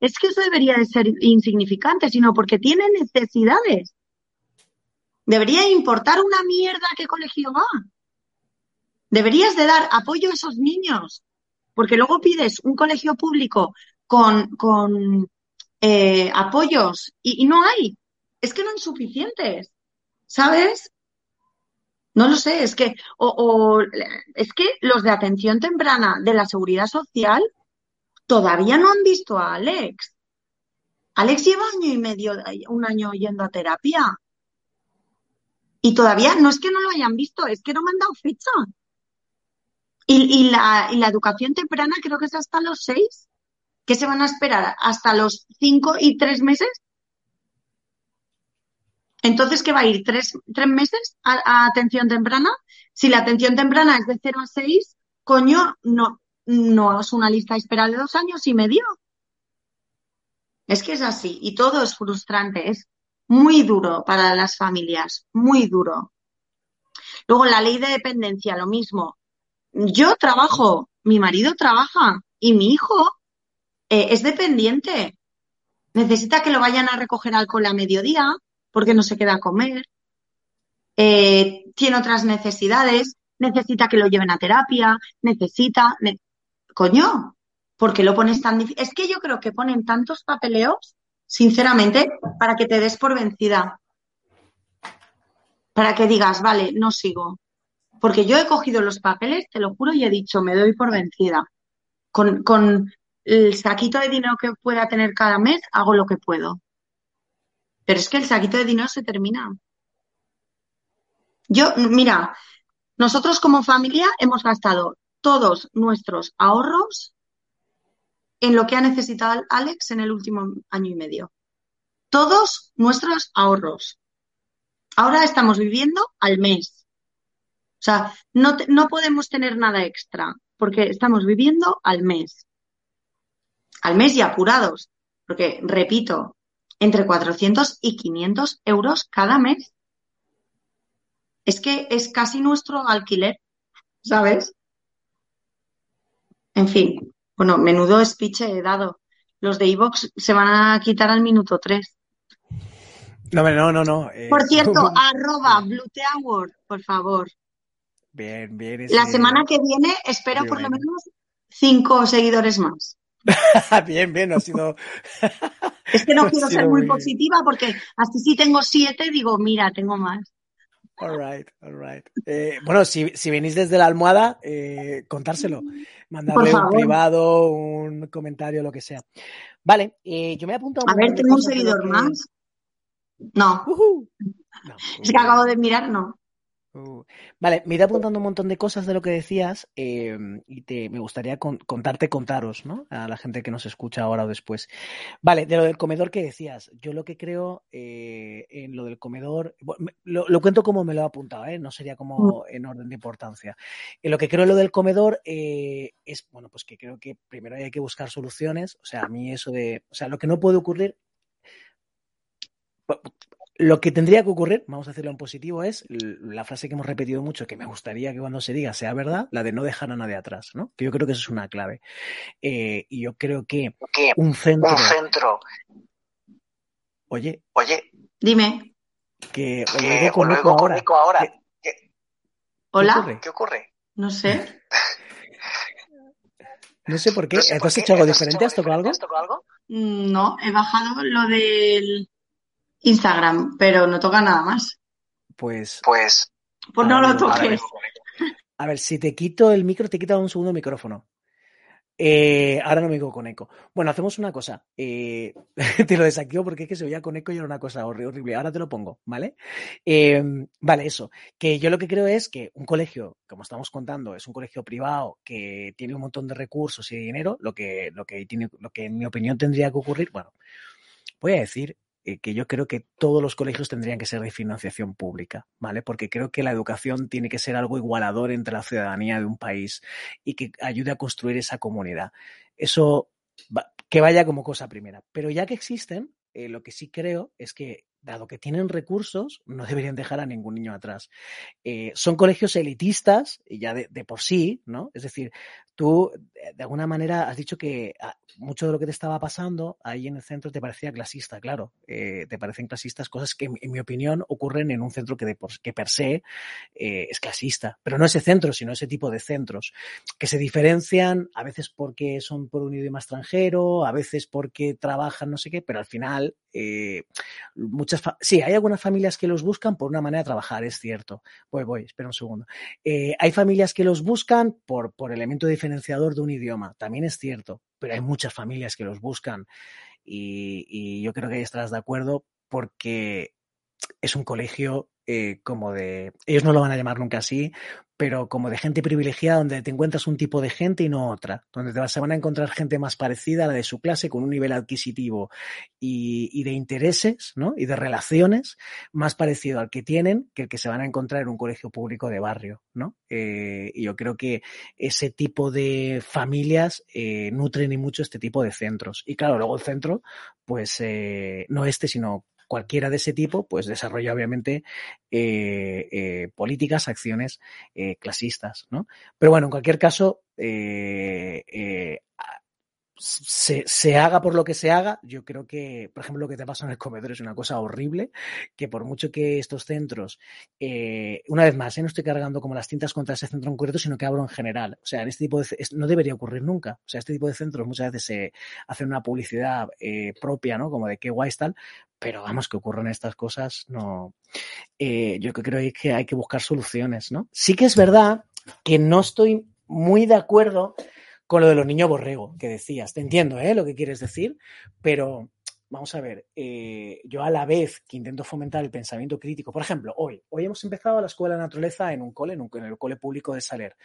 Es que eso debería de ser insignificante, sino porque tiene necesidades. Debería importar una mierda qué colegio va. Deberías de dar apoyo a esos niños. Porque luego pides un colegio público con, con eh, apoyos y, no hay. Es que no hay suficientes. ¿Sabes? No lo sé, es que, o, o, es que los de atención temprana de la seguridad social todavía no han visto a Alex. Alex lleva año y medio, un año yendo a terapia. Y todavía no es que no lo hayan visto, es que no me han dado fecha. Y, la, educación temprana creo que es hasta los seis. ¿Qué se van a esperar? ¿Hasta los cinco y tres meses? Entonces, ¿qué va a ir? ¿Tres, tres meses a, atención temprana? Si la atención temprana es de 0 a 6, coño, no, no es una lista de espera de dos años y medio. Es que es así y todo es frustrante, es muy duro para las familias, muy duro. Luego, la ley de dependencia, lo mismo. Yo trabajo, mi marido trabaja y mi hijo eh, es dependiente. Necesita que lo vayan a recoger al cole a mediodía porque no se queda a comer. Eh, tiene otras necesidades. Necesita que lo lleven a terapia. Necesita. Ne Coño, ¿por qué lo pones tan difícil? Es que yo creo que ponen tantos papeleos, sinceramente, para que te des por vencida. Para que digas, vale, no sigo. Porque yo he cogido los papeles, te lo juro, y he dicho, me doy por vencida. Con, el saquito de dinero que pueda tener cada mes, hago lo que puedo. Pero es que el saquito de dinero se termina. Yo, mira, nosotros como familia hemos gastado todos nuestros ahorros en lo que ha necesitado Alex en el último año y medio. Todos nuestros ahorros. Ahora estamos viviendo al mes. O sea, no, no podemos tener nada extra porque estamos viviendo al mes. Al mes y apurados. Porque, repito, entre 400 y 500 euros cada mes. Es que es casi nuestro alquiler, ¿sabes? En fin, bueno, menudo speech he dado. Los de Evox se van a quitar al minuto 3. No, no, no, no. Eh, por cierto, arroba Bluteaward, por favor. Bien, bien. Ese... La semana que viene espero bien, por lo menos cinco seguidores más. bien, bien, no ha sido. es que no quiero ser muy, muy positiva porque así si tengo siete, digo, mira, tengo más. All right, all right. Eh, bueno, si, si, venís desde la almohada, eh, contárselo. Mandarle un privado, un comentario, lo que sea. Vale, eh, yo me he apuntado. A ver, tengo un seguidor más. No. Uh no. Es que acabo de mirar, no. Uh, Vale, me he ido apuntando un montón de cosas de lo que decías eh, y te, me gustaría con- contarte, contaros, ¿no? A la gente que nos escucha ahora o después. Vale, de lo del comedor que decías, yo lo que creo eh, en lo del comedor, lo, lo cuento como me lo he apuntado, ¿eh? No sería como en orden de importancia. En lo que creo en lo del comedor eh, es, bueno, pues que creo que primero hay que buscar soluciones, o sea, a mí eso de, o sea, lo que no puede ocurrir lo que tendría que ocurrir, vamos a decirlo en positivo, es la frase que hemos repetido mucho, que me gustaría que cuando se diga sea verdad, la de no dejar a nadie atrás, ¿no? Que yo creo que eso es una clave. Eh, y yo creo que un centro, un centro, oye, oye, Dime. que que oigo con os eco oigo con ahora. eco ahora. ¿Qué- ¿Qué, Hola. ocurre? qué ocurre? No sé. No sé por qué. No sé ¿Tú por has qué. hecho algo ¿Has diferente? ¿Has tocado algo? ¿Has tocado algo? Mm, No, he bajado lo del Instagram, pero no toca nada más. Pues, Pues Pues no ver, lo a ver. ahora toques. a ver, si te quito el micro, te quita un segundo el micrófono. Eh, ahora no me digo con eco. Bueno, hacemos una cosa. eh, te lo desactivo porque es que se oía con eco y era una cosa horri- horrible. Ahora te lo pongo, ¿vale? Eh, vale, eso. Que yo lo que creo es que un colegio, como estamos contando, es un colegio privado que tiene un montón de recursos y de dinero. Lo que, lo que, tiene, lo que en mi opinión tendría que ocurrir, bueno, voy a decir eh, que yo creo que todos los colegios tendrían que ser de financiación pública, ¿vale? Porque creo que la educación tiene que ser algo igualador entre la ciudadanía de un país y que ayude a construir esa comunidad. Eso que vaya como cosa primera. Pero ya que existen, eh, lo que sí creo es que, dado que tienen recursos, no deberían dejar a ningún niño atrás. Eh, son colegios elitistas, y ya de, por sí, ¿no? Es decir, tú eh, de alguna manera has dicho que ah, mucho de lo que te estaba pasando ahí en el centro te parecía clasista, claro. eh, te parecen clasistas cosas que, en, mi opinión, ocurren en un centro que, de por, que per se es clasista. Pero no ese centro, sino ese tipo de centros que se diferencian a veces porque son por un idioma extranjero, a veces porque trabajan no sé qué, pero al final eh, sí, hay algunas familias que los buscan por una manera de trabajar, es cierto. Voy, voy, espera un segundo. Eh, hay familias que los buscan por, por elemento diferenciador de un idioma, también es cierto, pero hay muchas familias que los buscan y, y yo creo que ahí estarás de acuerdo porque es un colegio eh, como de, ellos no lo van a llamar nunca así, pero como de gente privilegiada donde te encuentras un tipo de gente y no otra, donde te vas, se van a encontrar gente más parecida a la de su clase con un nivel adquisitivo y, y de intereses ¿no? y de relaciones más parecido al que tienen que el que se van a encontrar en un colegio público de barrio. ¿no? Eh, y yo creo que ese tipo de familias eh, nutren y mucho este tipo de centros. Y claro, luego el centro, pues no este, sino cualquiera de ese tipo, pues desarrolla obviamente eh, eh, políticas, acciones eh, clasistas, ¿no? Pero bueno, en cualquier caso, eh, se, se, haga por lo que se haga, yo creo que, por ejemplo, lo que te pasa en el comedor es una cosa horrible, que por mucho que estos centros, eh, una vez más, eh, no estoy cargando como las tintas contra ese centro en concreto, sino que hablo en general. O sea, en este tipo de, no debería ocurrir nunca. O sea, este tipo de centros muchas veces se hacen una publicidad eh, propia, ¿no? Como de qué guay tal, pero vamos, que ocurran estas cosas, no. Yo creo que hay que buscar soluciones, ¿no? Sí que es verdad que no estoy muy de acuerdo con lo de los niños borrego que decías. Te entiendo ¿eh? lo que quieres decir, pero vamos a ver, eh, yo a la vez que intento fomentar el pensamiento crítico, por ejemplo, hoy, hoy hemos empezado la escuela de naturaleza en un cole, en, un, en el cole público de Saler,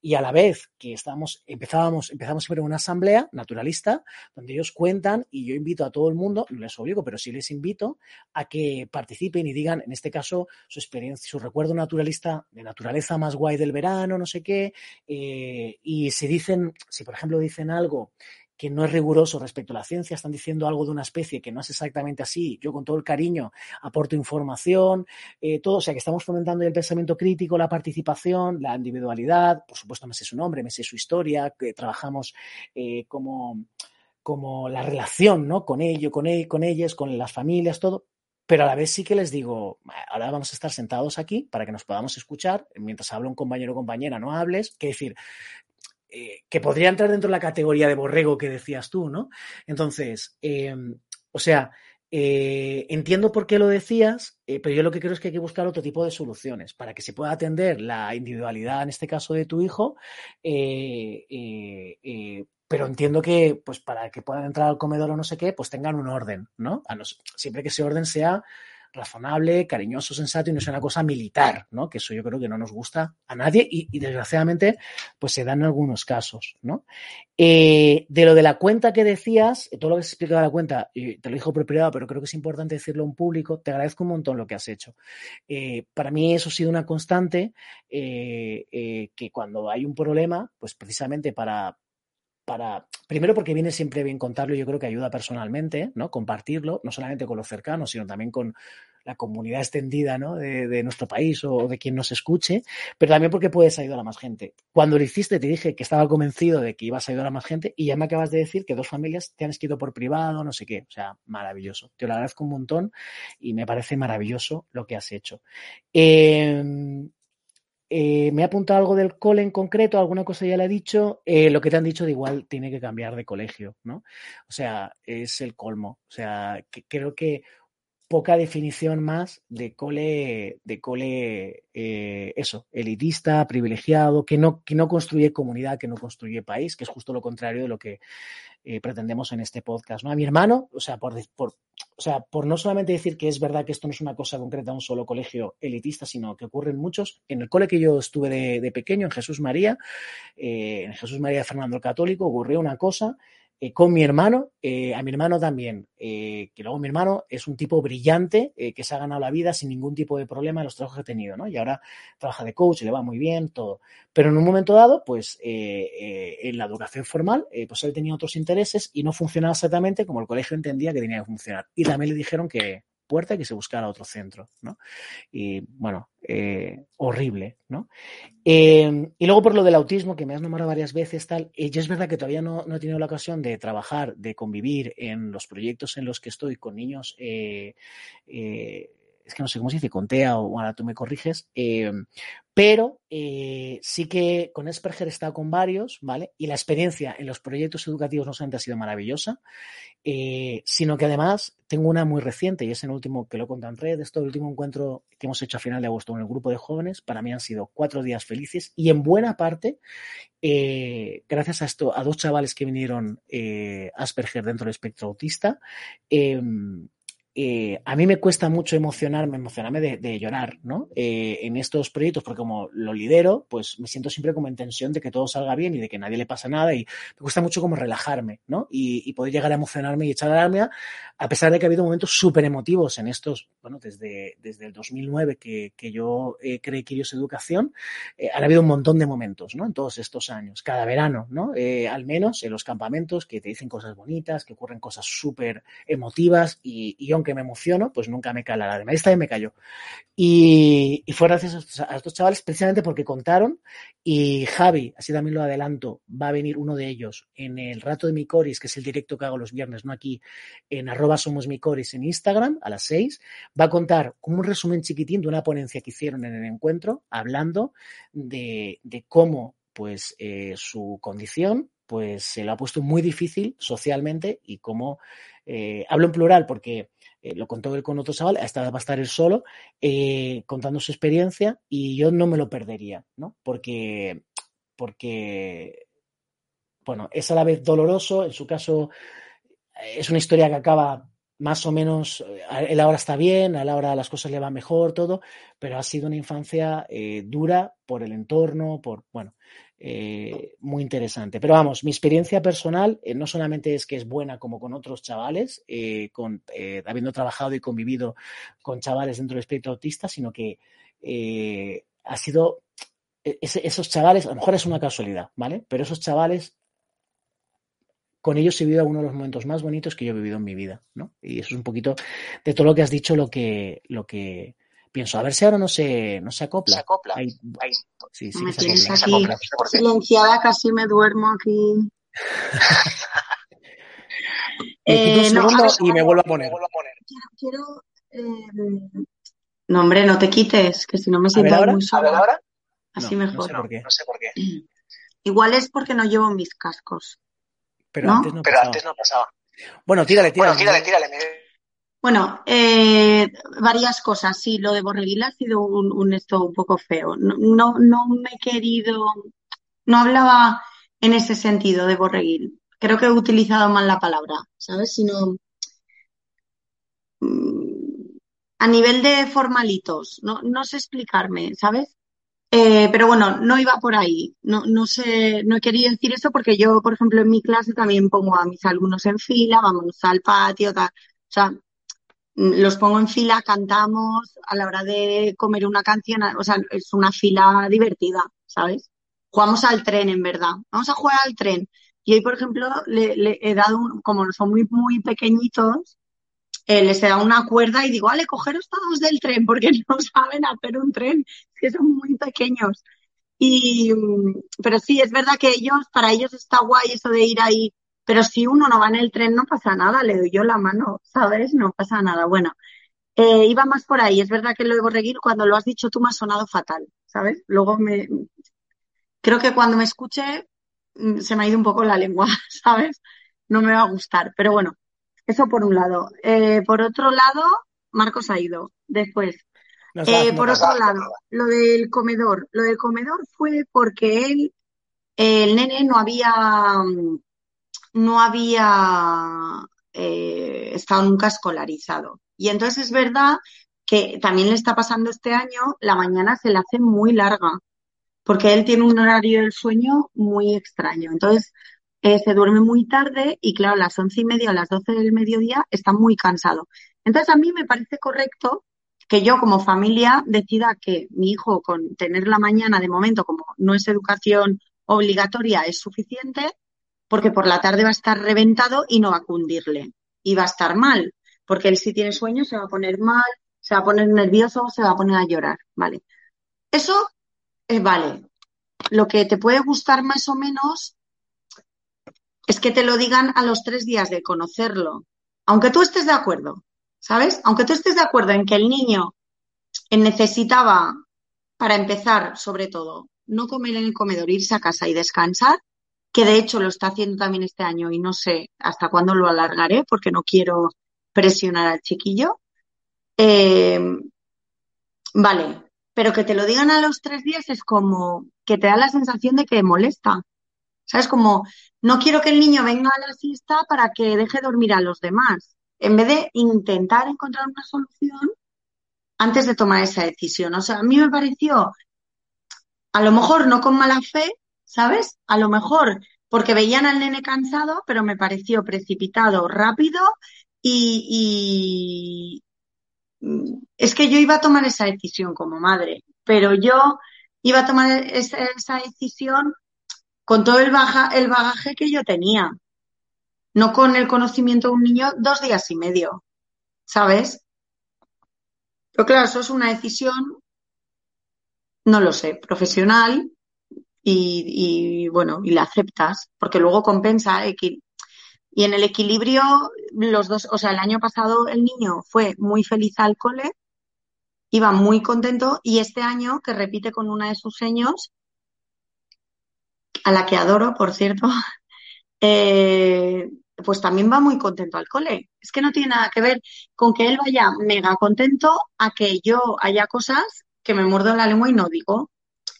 y a la vez que estábamos, empezábamos, empezamos siempre una asamblea naturalista, donde ellos cuentan, y yo invito a todo el mundo, no les obligo, pero sí les invito a que participen y digan, en este caso, su experiencia, su recuerdo naturalista de naturaleza más guay del verano, no sé qué, eh, y si dicen, si por ejemplo dicen algo que no es riguroso respecto a la ciencia, están diciendo algo de una especie que no es exactamente así, yo con todo el cariño aporto información, eh, todo, o sea que estamos fomentando el pensamiento crítico, la participación, la individualidad, por supuesto me sé su nombre, me sé su historia, que trabajamos eh, como, como la relación ¿no? con ello, con, él, con ellas, con las familias, todo, pero a la vez sí que les digo, ahora vamos a estar sentados aquí para que nos podamos escuchar, mientras habla un compañero o compañera, no hables, que decir, eh, que podría entrar dentro de la categoría de borrego que decías tú, ¿no? Entonces, eh, o sea, eh, entiendo por qué lo decías, eh, pero yo lo que creo es que hay que buscar otro tipo de soluciones para que se pueda atender la individualidad, en este caso de tu hijo, pero entiendo que, pues, para que puedan entrar al comedor o no sé qué, pues tengan un orden, ¿no? A no siempre que ese orden sea razonable, cariñoso, sensato y no sea una cosa militar, ¿no? Que eso yo creo que no nos gusta a nadie y, desgraciadamente pues se dan en algunos casos, ¿no? Eh, de lo de la cuenta que decías, todo lo que se explica de la cuenta, te lo dijo por privado, pero creo que es importante decirlo en público, te agradezco un montón lo que has hecho. Eh, para mí eso ha sido una constante eh, que cuando hay un problema, pues precisamente para, para, primero porque viene siempre bien contarlo, yo creo que ayuda personalmente, ¿no? Compartirlo, no solamente con los cercanos, sino también con la comunidad extendida, ¿no? De, nuestro país o de quien nos escuche, pero también porque puedes ayudar a más gente. Cuando lo hiciste te dije que estaba convencido de que ibas a ayudar a más gente y ya me acabas de decir que dos familias te han escrito por privado, no sé qué, o sea, maravilloso. Te lo agradezco un montón y me parece maravilloso lo que has hecho. Eh, eh, me ha apuntado algo del cole en concreto, alguna cosa ya le he dicho. Eh, lo que te han dicho de igual tiene que cambiar de colegio, ¿no? O sea, es el colmo. O sea, creo que poca definición más de cole, de cole, eh, eso, elitista, privilegiado, que no, que no construye comunidad, que no construye país, que es justo lo contrario de lo que pretendemos en este podcast. ¿no? A mi hermano, o sea, por, por, o sea, por no solamente decir que es verdad que esto no es una cosa concreta de un solo colegio elitista, sino que ocurren muchos. En el cole que yo estuve de, pequeño, en Jesús María, eh, en Jesús María de Fernando el Católico, ocurrió una cosa eh, con mi hermano, eh, a mi hermano también, eh, que luego mi hermano es un tipo brillante, que se ha ganado la vida sin ningún tipo de problema en los trabajos que ha tenido, ¿no? Y ahora trabaja de coach, le va muy bien, todo. Pero en un momento dado, pues en la educación formal, pues él tenía otros intereses y no funcionaba exactamente como el colegio entendía que tenía que funcionar. Y también le dijeron que, puerta y que se buscara otro centro, ¿no? Y bueno, eh, horrible, ¿no? Eh, y luego por lo del autismo, que me has nombrado varias veces, tal, eh, yo es verdad que todavía no, no, he tenido la ocasión de trabajar, de convivir en los proyectos en los que estoy con niños es que no sé cómo se dice, con TEA o ahora tú me corriges, eh, pero eh, sí que con Asperger he estado con varios, ¿vale? Y la experiencia en los proyectos educativos no solamente ha sido maravillosa, eh, sino que además tengo una muy reciente y es el último que lo conté en red, esto el último encuentro que hemos hecho a final de agosto con el grupo de jóvenes, para mí han sido cuatro días felices y en buena parte, gracias a esto, a dos chavales que vinieron Asperger dentro del espectro autista, eh, a mí me cuesta mucho emocionarme, emocionarme de, llorar, ¿no? Eh, en estos proyectos, porque como lo lidero, pues me siento siempre como en tensión de que todo salga bien y de que nadie le pasa nada y me cuesta mucho como relajarme, ¿no? Y, poder llegar a emocionarme y echar la alarma, a pesar de que ha habido momentos súper emotivos en estos, bueno, desde, desde el 2009 que, que yo eh, creé Quirios Educación, eh, ha habido un montón de momentos, ¿no? En todos estos años, cada verano, ¿no? al menos en los campamentos que te dicen cosas bonitas, que ocurren cosas súper emotivas y, y que me emociono, pues nunca me cala la de esta vez me cayó. Y, fue gracias a estos chavales precisamente porque contaron y Javi, así también lo adelanto, va a venir uno de ellos en el rato de mi coris, que es el directo que hago los viernes, no aquí, en arroba somos mi coris en Instagram a las seis, va a contar como un resumen chiquitín de una ponencia que hicieron en el encuentro, hablando de, cómo pues eh, su condición pues se lo ha puesto muy difícil socialmente y cómo eh, hablo en plural porque eh, lo contó él con otro chaval, vez va a estar él solo, eh, contando su experiencia y yo no me lo perdería, ¿no? Porque, porque, bueno, es a la vez doloroso, en su caso es una historia que acaba más o menos, él ahora está bien, a la hora las cosas le van mejor, todo, pero ha sido una infancia dura por el entorno, por, bueno, eh, muy interesante. Pero vamos, mi experiencia personal eh, no solamente es que es buena como con otros chavales, eh, con, habiendo trabajado y convivido con chavales dentro del espectro autista, sino que ha sido esos chavales, a lo mejor es una casualidad, ¿vale? Pero esos chavales con ellos he vivido uno de los momentos más bonitos que yo he vivido en mi vida, ¿no? Y eso es un poquito de todo lo que has dicho, lo que, lo que, pienso, a ver si ahora no se, no se acopla. Se acopla. Sí, sí, me tienes aquí silenciada, casi me duermo aquí. eh, no, y me vuelvo a poner. Quiero, eh... No, hombre, no te quites, que si no me siento muy sola. ahora. Así mejor. No sé por qué. No sé por qué. Igual es porque no llevo mis cascos. Pero, Antes, no Pero antes no pasaba. Bueno, tírale, tírale. Bueno, tírale, tírale. Bueno, eh, varias cosas. Sí, lo de Borreguil ha sido un, esto un poco feo. No, no, me he querido, no hablaba en ese sentido de Borreguil. creo que he utilizado mal la palabra, ¿sabes? Sino mm, a nivel de formalitos, no, no sé explicarme, ¿sabes? Eh, pero bueno, no iba por ahí. No, no sé, no he querido decir eso porque yo, por ejemplo, en mi clase también pongo a mis alumnos en fila, vamos al patio, tal. O sea, los pongo en fila, cantamos a la hora de comer una canción, o sea, es una fila divertida, ¿sabes? Jugamos al tren, en verdad. Vamos a jugar al tren. Y hoy, por ejemplo, le, he dado, como son muy, muy pequeñitos, eh, les he dado una cuerda y digo, vale, cogeros todos del tren porque no saben hacer un tren, es que son muy pequeños. Y, mm, pero sí, es verdad que ellos, para ellos está guay eso de ir ahí, pero si uno no va en el tren no pasa nada, le doy yo la mano, ¿sabes? No pasa nada. Bueno, eh, iba más por ahí, es verdad que lo de Borreguil, cuando lo has dicho tú me ha sonado fatal, ¿sabes? Luego me, creo que cuando me escuche mm, se me ha ido un poco la lengua, ¿sabes? No me va a gustar, pero bueno, eso por un lado. Eh, por otro lado, Marcos ha ido después. No Eh, no por otro lado, lo del comedor. Lo del comedor fue porque él, el nene no había, mm, no había eh, estado nunca escolarizado. Y entonces es verdad que también le está pasando este año, la mañana se le hace muy larga, porque él tiene un horario del sueño muy extraño. Entonces, eh, se duerme muy tarde y claro, a las once y media o a las doce del mediodía está muy cansado. Entonces, a mí me parece correcto que yo como familia decida que mi hijo con tener la mañana de momento, como no es educación obligatoria, es suficiente, porque por la tarde va a estar reventado y no va a cundirle. Y va a estar mal, porque él si tiene sueño se va a poner mal, se va a poner nervioso, se va a poner a llorar, ¿vale? Eso, eh, vale. Lo que te puede gustar más o menos es que te lo digan a los tres días de conocerlo. Aunque tú estés de acuerdo, ¿sabes? Aunque tú estés de acuerdo en que el niño necesitaba, para empezar, sobre todo, no comer en el comedor, irse a casa y descansar, que de hecho lo está haciendo también este año y no sé hasta cuándo lo alargaré porque no quiero presionar al chiquillo. Eh, vale, pero que te lo digan a los tres días es como que te da la sensación de que molesta. ¿Sabes? Como no quiero que el niño venga a la siesta para que deje dormir a los demás. En vez de intentar encontrar una solución antes de tomar esa decisión. O sea, a mí me pareció, a lo mejor no con mala fe, ¿sabes? A lo mejor porque veían al nene cansado, pero me pareció precipitado, rápido y, y mm, es que yo iba a tomar esa decisión como madre, pero yo iba a tomar esa, esa decisión con todo el, baja, el bagaje que yo tenía, no con el conocimiento de un niño dos días y medio, ¿sabes? Pero claro, eso es una decisión, no lo sé, profesional y, bueno, y la aceptas, porque luego compensa. equi- Y en el equilibrio, los dos, o sea, el año pasado el niño fue muy feliz al cole, iba muy contento, y este año, que repite con una de sus seños, a la que adoro, por cierto, eh, pues también va muy contento al cole. Es que no tiene nada que ver con que él vaya mega contento a que yo haya cosas que me muerdo la lengua y no digo,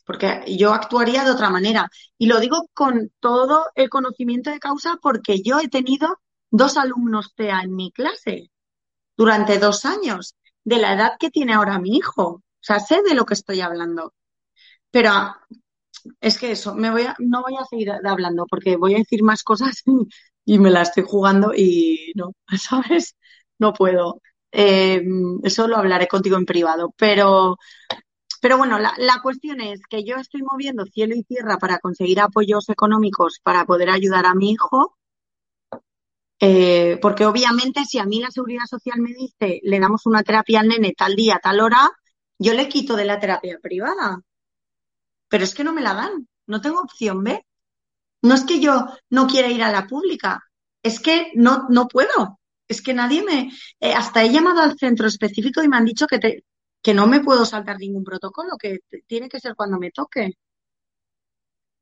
porque yo actuaría de otra manera. Y lo digo con todo el conocimiento de causa porque yo he tenido dos alumnos TEA en mi clase durante dos años, de la edad que tiene ahora mi hijo. O sea, sé de lo que estoy hablando. Pero es que eso, me voy no voy a seguir hablando porque voy a decir más cosas y me la estoy jugando y no, ¿sabes? No puedo. Eh, eso lo hablaré contigo en privado. Pero, pero bueno, la, cuestión es que yo estoy moviendo cielo y tierra para conseguir apoyos económicos para poder ayudar a mi hijo. Eh, porque obviamente si a mí la seguridad social me dice le damos una terapia al nene tal día, tal hora, yo le quito de la terapia privada. Pero es que no me la dan, no tengo opción B. No es que yo no quiera ir a la pública, es que no, no puedo. Es que nadie me... eh, hasta he llamado al centro específico y me han dicho que, te, que no me puedo saltar ningún protocolo, que tiene que ser cuando me toque.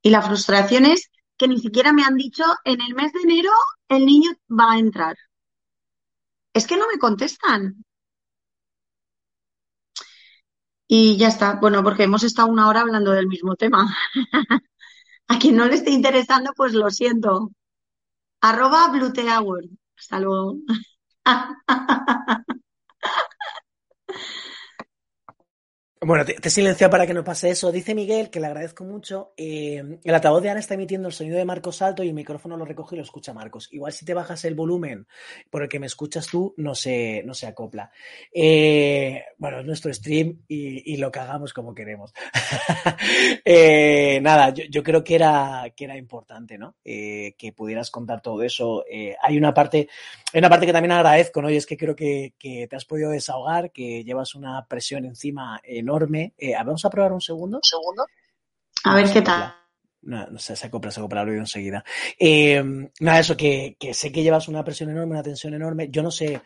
Y la frustración es que ni siquiera me han dicho en el mes de enero el niño va a entrar. Es que no me contestan. Y ya está. Bueno, porque hemos estado una hora hablando del mismo tema. A quien no le esté interesando, pues lo siento. Arroba Bluteaward. Hasta luego. Bueno, te, te he silenciado para que no pase eso. Dice Miguel, que le agradezco mucho. eh, el altavoz de Ana está emitiendo el sonido de Marcos alto y el micrófono lo recoge y lo escucha Marcos. Igual si te bajas el volumen por el que me escuchas tú, no se, no se acopla. Eh, bueno, es nuestro stream y, lo cagamos como queremos. Eh, nada, yo, creo que era, que era importante, ¿no? Que pudieras contar todo eso. Hay una parte, hay una parte que también agradezco, ¿no? Y es que creo que, que te has podido desahogar, que llevas una presión encima enorme. Eh, vamos a probar un segundo. segundo. A ver qué tal. No, no sé, se acopla, se acopla, lo enseguida. Eh, nada, eso, que, que sé que llevas una presión enorme, una tensión enorme. Yo no sé, o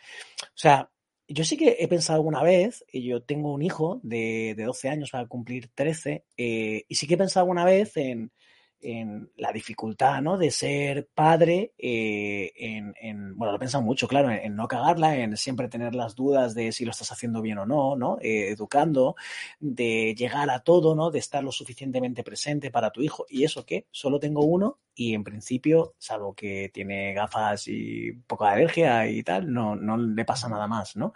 sea, yo sí que he pensado alguna vez, y yo tengo un hijo de, de 12 años, va a cumplir 13, eh, y sí que he pensado alguna vez en, en la dificultad, ¿no? De ser padre, eh, en, en- bueno, lo he pensado mucho, claro, en, no cagarla, en siempre tener las dudas de si lo estás haciendo bien o no, ¿no? Eh, educando, de llegar a todo, ¿no? De estar lo suficientemente presente para tu hijo. ¿Y eso qué? Solo tengo uno y en principio, salvo que tiene gafas y poca alergia y tal, no, no le pasa nada más, ¿no?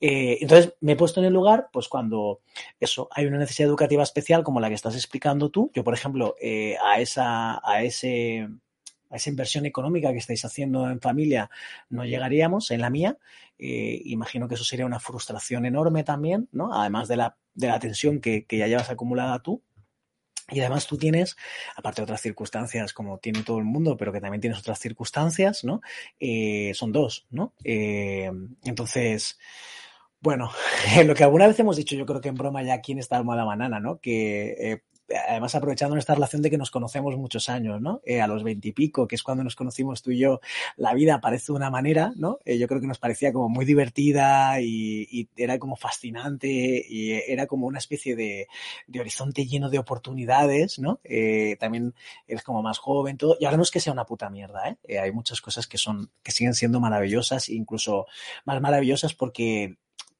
Eh, entonces me he puesto en el lugar, pues cuando eso, hay una necesidad educativa especial como la que estás explicando tú. Yo, por ejemplo, eh, a esa, a ese, a esa inversión económica que estáis haciendo en familia no llegaríamos, en la mía. Eh, imagino que eso sería una frustración enorme también, ¿no? Además de la, de la tensión que, que ya llevas acumulada tú. Y además tú tienes, aparte de otras circunstancias como tiene todo el mundo, pero que también tienes otras circunstancias, ¿no? Eh, son dos, ¿no? Eh, entonces, bueno, lo que alguna vez hemos dicho, yo creo que en broma ya aquí en esta almohada banana, ¿no? Que eh, además aprovechando nuestra relación de que nos conocemos muchos años, ¿no? Eh, a los veintipico, que es cuando nos conocimos tú y yo, la vida parece de una manera, ¿no? Eh, yo creo que nos parecía como muy divertida y, era como fascinante y era como una especie de, de horizonte lleno de oportunidades, ¿no? Eh, también eres como más joven, todo. Y ahora no es que sea una puta mierda. Eh, hay muchas cosas que son, que siguen siendo maravillosas, incluso más maravillosas porque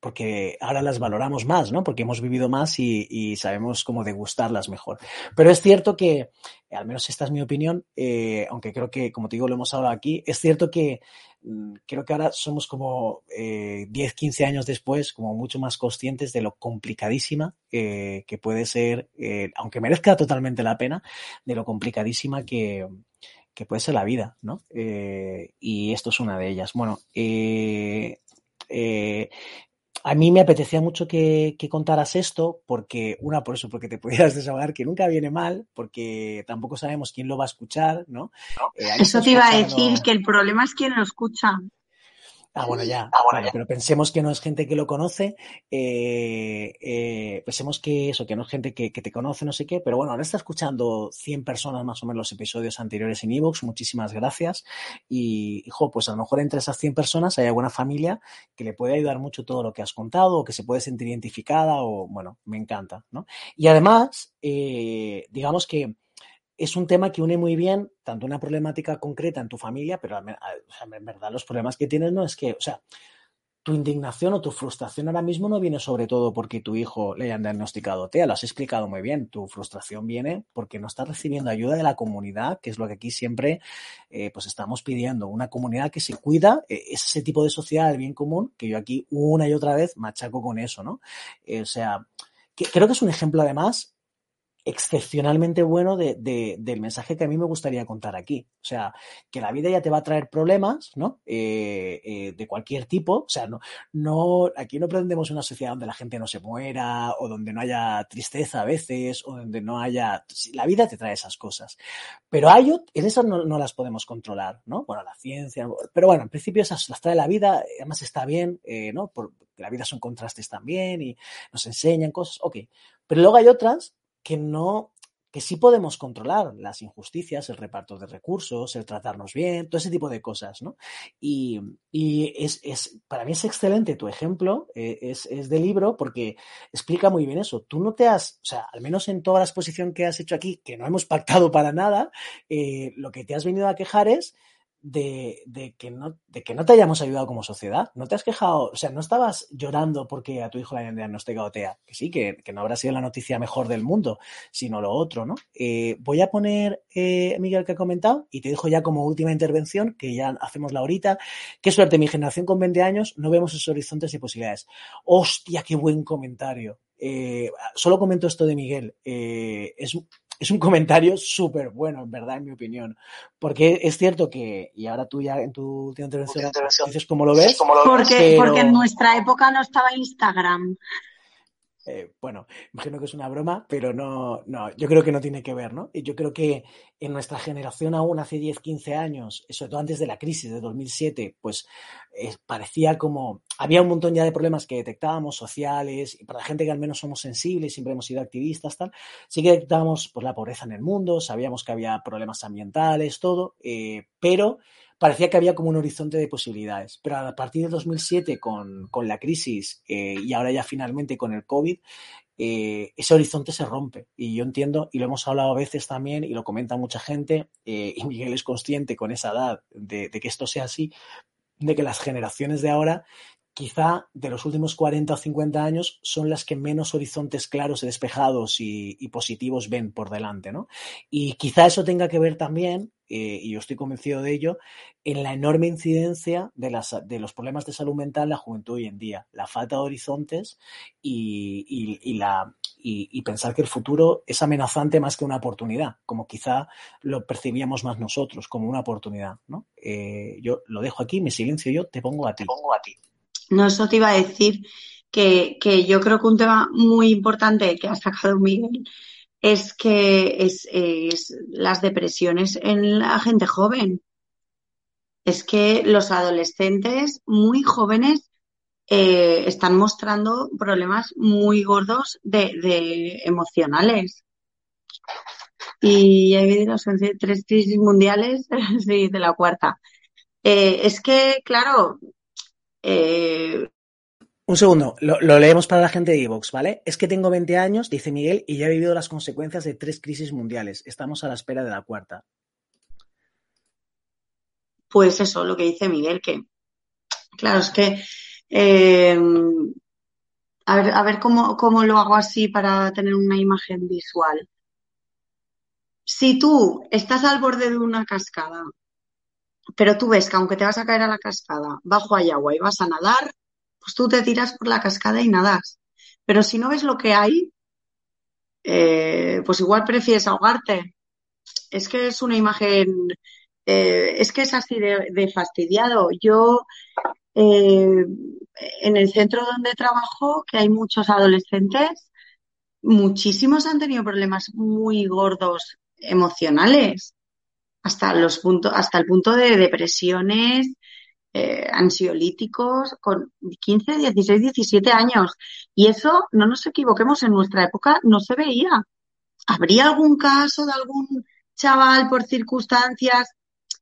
porque ahora las valoramos más, ¿no? Porque hemos vivido más y, sabemos cómo degustarlas mejor. Pero es cierto que, al menos esta es mi opinión, eh, aunque creo que, como te digo, lo hemos hablado aquí, es cierto que mm, creo que ahora somos como eh, 10, 15 años después, como mucho más conscientes de lo complicadísima eh, que puede ser, eh, aunque merezca totalmente la pena, de lo complicadísima que, que puede ser la vida, ¿no? Y esto es una de ellas. Bueno, a mí me apetecía mucho que, que, contaras esto, porque, una, por eso, porque te pudieras desahogar, que nunca viene mal, porque tampoco sabemos quién lo va a escuchar, ¿no? Eh, eso te iba a decir, que el problema es quién lo escucha. Ah, bueno, ya. Ah, bueno, ya. Pero pensemos que no es gente que lo conoce. Eh, eh, pensemos que eso, que no es gente que, que, te conoce, no sé qué. Pero bueno, ahora está escuchando 100 personas más o menos los episodios anteriores en Evox. Muchísimas gracias. Y, hijo, pues a lo mejor entre esas 100 personas hay alguna familia que le puede ayudar mucho todo lo que has contado o que se puede sentir identificada o, bueno, me encanta, ¿no? Y además, eh, digamos que es un tema que une muy bien tanto una problemática concreta en tu familia, pero en verdad los problemas que tienes no es que, o sea, tu indignación o tu frustración ahora mismo no viene sobre todo porque tu hijo le hayan diagnosticado TEA, lo has explicado muy bien. Tu frustración viene porque no estás recibiendo ayuda de la comunidad, que es lo que aquí siempre eh, pues estamos pidiendo. Una comunidad que se cuida, eh, es ese tipo de sociedad del bien común que yo aquí una y otra vez machaco con eso, ¿no? Eh, o sea, creo que es un ejemplo además excepcionalmente bueno de, de, del mensaje que a mí me gustaría contar aquí. O sea, que la vida ya te va a traer problemas, ¿no? Eh, eh, de cualquier tipo. O sea, no, no, aquí no pretendemos una sociedad donde la gente no se muera o donde no haya tristeza a veces o donde no haya... La vida te trae esas cosas. Pero hay, en esas no, no las podemos controlar, ¿no? Bueno, la ciencia, pero bueno, en principio esas las trae la vida, además está bien, eh, ¿no? Porque la vida son contrastes también y nos enseñan cosas, ok. Pero luego hay otras que no, que sí podemos controlar las injusticias, el reparto de recursos, el tratarnos bien, todo ese tipo de cosas, ¿no? Y, y es, es, para mí es excelente tu ejemplo, eh, es, es de libro, porque explica muy bien eso. Tú no te has, o sea, al menos en toda la exposición que has hecho aquí, que no hemos pactado para nada, eh, lo que te has venido a quejar es de, que no, te hayamos ayudado como sociedad. No te has quejado, o sea, no estabas llorando porque a tu hijo le hayan diagnosticado TEA. Que sí, que, no habrá sido la noticia mejor del mundo, sino lo otro, ¿no? Eh, voy a poner, eh, Miguel, que ha comentado, y te dejo ya como última intervención, que ya hacemos la horita. Qué suerte, mi generación con 20 años, no vemos esos horizontes y posibilidades. Hostia, qué buen comentario. Eh, solo comento esto de Miguel. Eh, es, es un comentario súper bueno, en verdad, en mi opinión. Porque es cierto que, y ahora tú ya en tu última intervención, dices cómo lo ves. Porque, pero... porque en nuestra época no estaba Instagram. Eh, bueno, imagino que es una broma, pero no, no, yo creo que no tiene que ver, ¿no? Y yo creo que en nuestra generación aún hace 10, 15 años, sobre todo antes de la crisis de 2007, pues eh, parecía como, había un montón ya de problemas que detectábamos, sociales, y para la gente que al menos somos sensibles, siempre hemos sido activistas, tal, sí que detectábamos pues, la pobreza en el mundo, sabíamos que había problemas ambientales, todo, eh, pero parecía que había como un horizonte de posibilidades. Pero a partir de 2007, con, con la crisis eh, y ahora ya finalmente con el COVID, eh, ese horizonte se rompe. Y yo entiendo, y lo hemos hablado a veces también, y lo comenta mucha gente, eh, y Miguel es consciente con esa edad de, de que esto sea así, de que las generaciones de ahora quizá de los últimos 40 o 50 años son las que menos horizontes claros y despejados y, positivos ven por delante, ¿no? Y quizá eso tenga que ver también, eh, y yo estoy convencido de ello, en la enorme incidencia de, las, de los problemas de salud mental en la juventud hoy en día, la falta de horizontes y, pensar que el futuro es amenazante más que una oportunidad, como quizá lo percibíamos más nosotros, como una oportunidad. Eh, yo lo dejo aquí, me silencio yo. Te pongo a ti. No, eso te iba a decir que, que, yo creo que un tema muy importante que ha sacado Miguel es que es, es, las depresiones en la gente joven. Es que los adolescentes muy jóvenes eh, están mostrando problemas muy gordos de, de emocionales. Y he vivido tres crisis mundiales, sí, de la cuarta. Eh, es que, claro, eh... Un segundo, lo, leemos para la gente de Evox, ¿vale? Es que tengo 20 años, dice Miguel, y ya he vivido las consecuencias de tres crisis mundiales. Estamos a la espera de la cuarta. Pues eso, lo que dice Miguel, que claro, es que eh, a ver, a ver cómo, cómo lo hago así para tener una imagen visual. Si tú estás al borde de una cascada pero tú ves que aunque te vas a caer a la cascada, bajo hay agua y vas a nadar, pues tú te tiras por la cascada y nadas. Pero si no ves lo que hay, eh, pues igual prefieres ahogarte. Es que es una imagen, eh, es que es así de, de fastidiado. Yo, eh, en el centro donde trabajo, que hay muchos adolescentes, muchísimos han tenido problemas muy gordos emocionales hasta los puntos, hasta el punto de depresiones, eh, ansiolíticos con 15, 16, 17 años. Y eso, no nos equivoquemos, en nuestra época no se veía. ¿Habría algún caso de algún chaval por circunstancias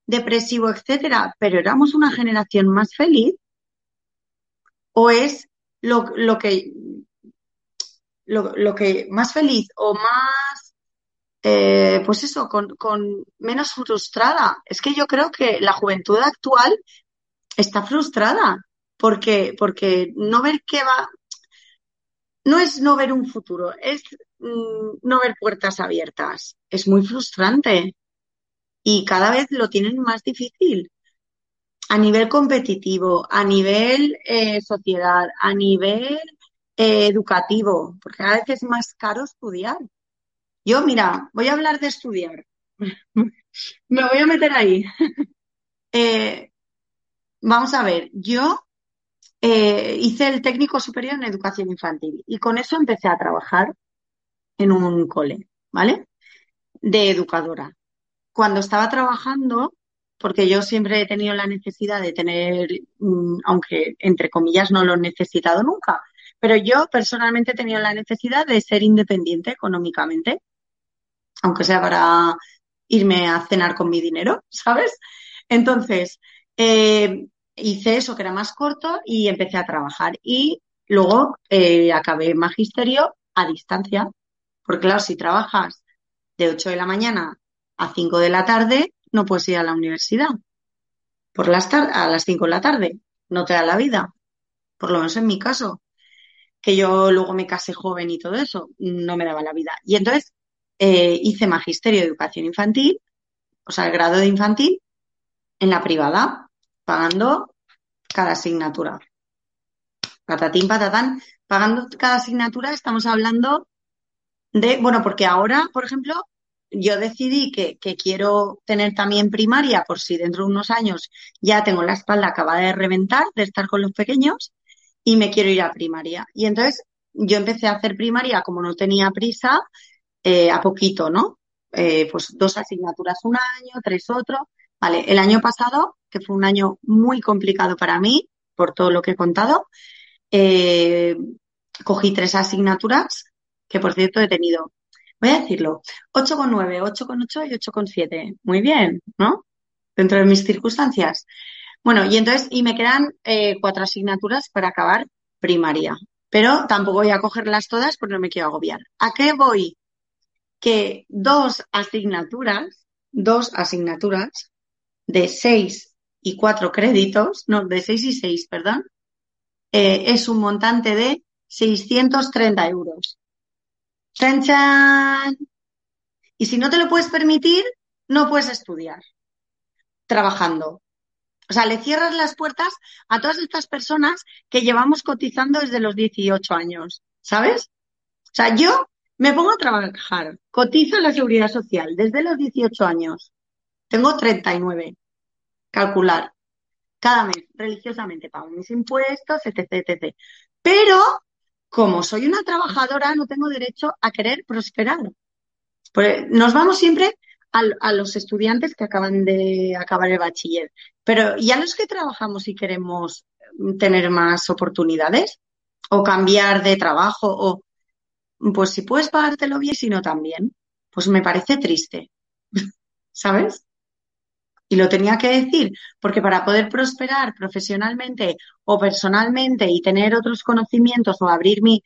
depresivo, etcétera? Pero éramos una generación más feliz. ¿O es lo, lo que lo, lo que más feliz o más eh, pues eso, con, menos frustrada. Es que yo creo que la juventud actual está frustrada porque, porque no ver qué va, no es no ver un futuro, es mm, no ver puertas abiertas. Es muy frustrante y cada vez lo tienen más difícil a nivel competitivo, a nivel eh, sociedad, a nivel eh, educativo, porque a veces es más caro estudiar. Yo, mira, voy a hablar de estudiar. Me voy a meter ahí. eh, vamos a ver, yo eh, hice el técnico superior en educación infantil y con eso empecé a trabajar en un cole, ¿vale? De educadora. Cuando estaba trabajando, porque yo siempre he tenido la necesidad de tener, mm, aunque entre comillas no lo he necesitado nunca, pero yo personalmente he tenido la necesidad de ser independiente económicamente aunque sea para irme a cenar con mi dinero, ¿sabes? Entonces, eh, hice eso que era más corto y empecé a trabajar. Y luego eh, acabé magisterio a distancia, porque claro, si trabajas de 8 de la mañana a 5 de la tarde, no puedes ir a la universidad. por las a las 5 de la tarde. No te da la vida. Por lo menos en mi caso. Que yo luego me casé joven y todo eso, no me daba la vida. Y entonces eh, hice magisterio de educación infantil, o sea, el grado de infantil, en la privada, pagando cada asignatura. Patatín, patatán, pagando cada asignatura, estamos hablando de, bueno, porque ahora, por ejemplo, yo decidí que, quiero tener también primaria por si dentro de unos años ya tengo la espalda acabada de reventar de estar con los pequeños y me quiero ir a primaria. Y entonces yo empecé a hacer primaria como no tenía prisa, eh, a poquito, ¿no? Eh, pues dos asignaturas un año, tres otro. Vale, el año pasado, que fue un año muy complicado para mí, por todo lo que he contado, eh, cogí tres asignaturas que por cierto he tenido voy a decirlo, 8,9, 8,8 y 8,7. Muy bien, ¿no? Dentro de mis circunstancias. Bueno, y entonces, y me quedan cuatro asignaturas para acabar primaria. Pero tampoco voy a cogerlas todas porque no me quiero agobiar. ¿A qué voy? Que dos asignaturas, dos asignaturas de seis y cuatro créditos, no, de seis y seis, perdón, eh, es un montante de 630 euros. ¡Chan, chan! Y si no te lo puedes permitir, no puedes estudiar trabajando. O sea, le cierras las puertas a todas estas personas que llevamos cotizando desde los 18 años, ¿sabes? O sea, yo me pongo a trabajar, cotizo en la seguridad social desde los 18 años. Tengo 39. Calcular. Cada mes, religiosamente, pago mis impuestos, etc, etc. Pero como soy una trabajadora, no tengo derecho a querer prosperar. Pues, nos vamos siempre a, los estudiantes que acaban de acabar el bachiller, pero ¿y a los que trabajamos y queremos tener más oportunidades? O cambiar de trabajo, o pues si puedes pagártelo bien, si no también. Pues me parece triste. ¿Sabes? Y lo tenía que decir, porque para poder prosperar profesionalmente o personalmente y tener otros conocimientos o abrir mi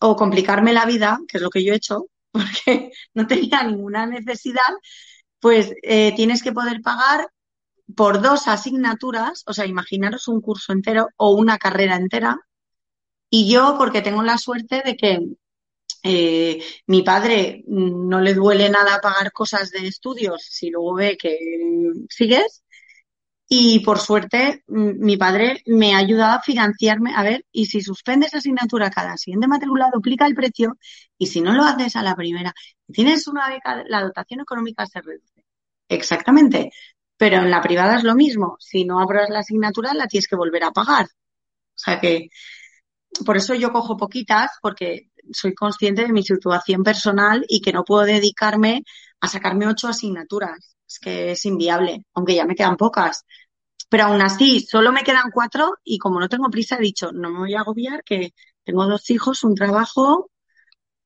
o complicarme la vida, que es lo que yo he hecho, porque no tenía ninguna necesidad, pues eh, tienes que poder pagar por dos asignaturas, o sea, imaginaros un curso entero o una carrera entera. Y yo, porque tengo la suerte de que eh, mi padre no le duele nada pagar cosas de estudios si luego ve que sigues. Y por suerte, mi padre me ha ayudado a financiarme. A ver, y si suspendes asignatura cada siguiente matrícula, duplica el precio. Y si no lo haces a la primera, tienes una beca, la dotación económica se reduce. Exactamente. Pero en la privada es lo mismo. Si no abras la asignatura, la tienes que volver a pagar. O sea que, por eso yo cojo poquitas, porque soy consciente de mi situación personal y que no puedo dedicarme a sacarme ocho asignaturas. Es que es inviable, aunque ya me quedan pocas. Pero aún así, solo me quedan cuatro y como no tengo prisa, he dicho, no me voy a agobiar, que tengo dos hijos, un trabajo,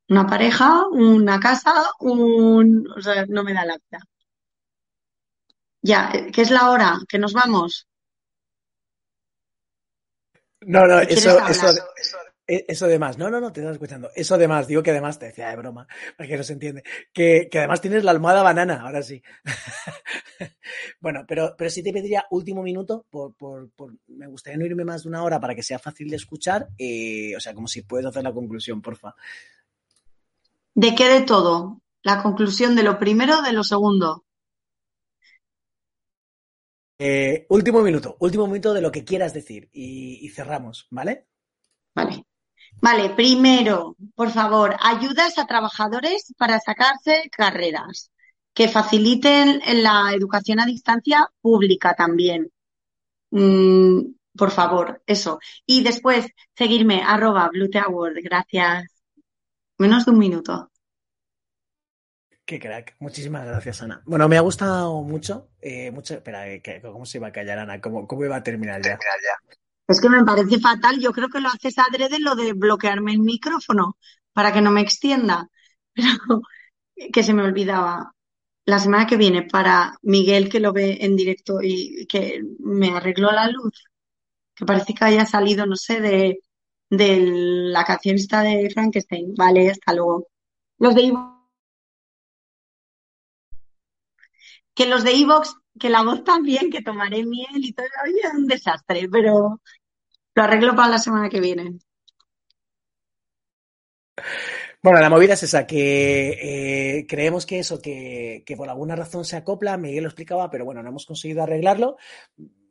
una pareja, una casa, un... O sea, no me da la vida. Ya, ¿qué es la hora? ¿Que nos vamos? No, no, eso, eso, e, eso además, no, no, no, te estás escuchando. Eso además, digo que además, te decía de broma, para que no se entiende, que, que además tienes la almohada banana, ahora sí. bueno, pero, pero sí te pediría último minuto, por, por, por, me gustaría no irme más de una hora para que sea fácil de escuchar, eh, o sea, como si puedes hacer la conclusión, porfa. ¿De qué de todo? La conclusión de lo primero, de lo segundo. Eh, último minuto, último minuto de lo que quieras decir y, cerramos, ¿vale? Vale. Vale, primero, por favor, ayudas a trabajadores para sacarse carreras que faciliten la educación a distancia pública también. Mm, por favor, eso. Y después, seguirme, arroba Tower. Gracias. Menos de un minuto. Qué crack. Muchísimas gracias, Ana. Bueno, me ha gustado mucho. Eh, mucho espera, eh, ¿cómo se iba a callar, Ana? ¿Cómo, cómo iba a terminar ya? Terminar ya. Es que me parece fatal. Yo creo que lo haces adrede lo de bloquearme el micrófono para que no me extienda. Pero que se me olvidaba. La semana que viene para Miguel que lo ve en directo y que me arregló la luz. Que parece que haya salido, no sé, de, de la canción esta de Frankenstein. Vale, hasta luego. Los de que los de Evox, que la voz también, que tomaré miel y todo, oye, es un desastre, pero lo arreglo para la semana que viene. Bueno, la movida es esa, que eh, creemos que eso, que, que, por alguna razón se acopla, Miguel lo explicaba, pero bueno, no hemos conseguido arreglarlo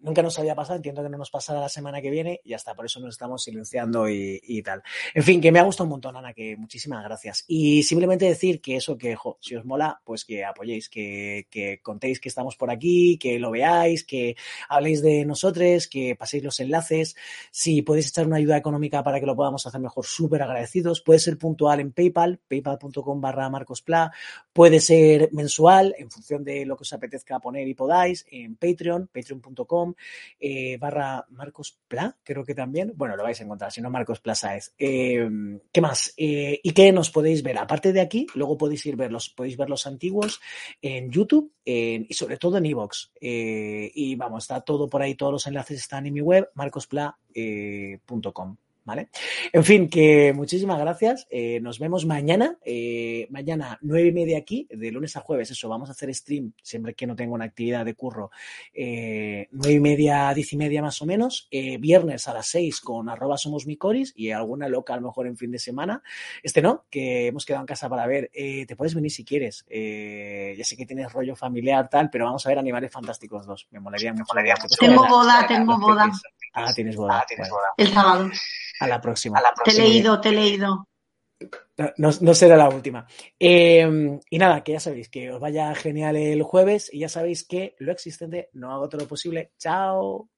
nunca nos había pasado, entiendo que no nos pasará la semana que viene y hasta por eso nos estamos silenciando y, y, tal. En fin, que me ha gustado un montón, Ana, que muchísimas gracias. Y simplemente decir que eso, que jo, si os mola, pues que apoyéis, que, que, contéis que estamos por aquí, que lo veáis, que habléis de nosotros, que paséis los enlaces. Si podéis echar una ayuda económica para que lo podamos hacer mejor, súper agradecidos. Puede ser puntual en PayPal, paypal.com barra marcospla. Puede ser mensual, en función de lo que os apetezca poner y podáis, en Patreon, patreon.com eh, barra Marcos Pla, creo que también. Bueno, lo vais a encontrar, si no Marcos Plaza es. Eh, ¿Qué más? Eh, ¿Y qué nos podéis ver? Aparte de aquí, luego podéis ir ver los, podéis ver los antiguos en YouTube y sobre todo en Evox. y vamos, está todo por ahí, todos los enlaces están en mi web, marcospla.com. ¿Vale? En fin, que muchísimas gracias. Eh, nos vemos mañana. Eh, mañana, nueve y media aquí, de lunes a jueves. Eso, vamos a hacer stream siempre que no tenga una actividad de curro. Eh, nueve y media, diez y media más o menos. Eh, viernes a las seis con arroba somos micoris y alguna loca a lo mejor en fin de semana. Este no, que hemos quedado en casa para ver. Eh, te puedes venir si quieres. ya sé que tienes rollo familiar, tal, pero vamos a ver Animales Fantásticos 2. Me molaría mucho. Tengo boda, tengo boda. Ah, tienes boda. Ah, tienes boda. El sábado. A la próxima. A la próxima. Te he leído, te he leído. No, no, será la última. Eh, y nada, que ya sabéis que os vaya genial el jueves y ya sabéis que lo existente no hago todo lo posible. Chao.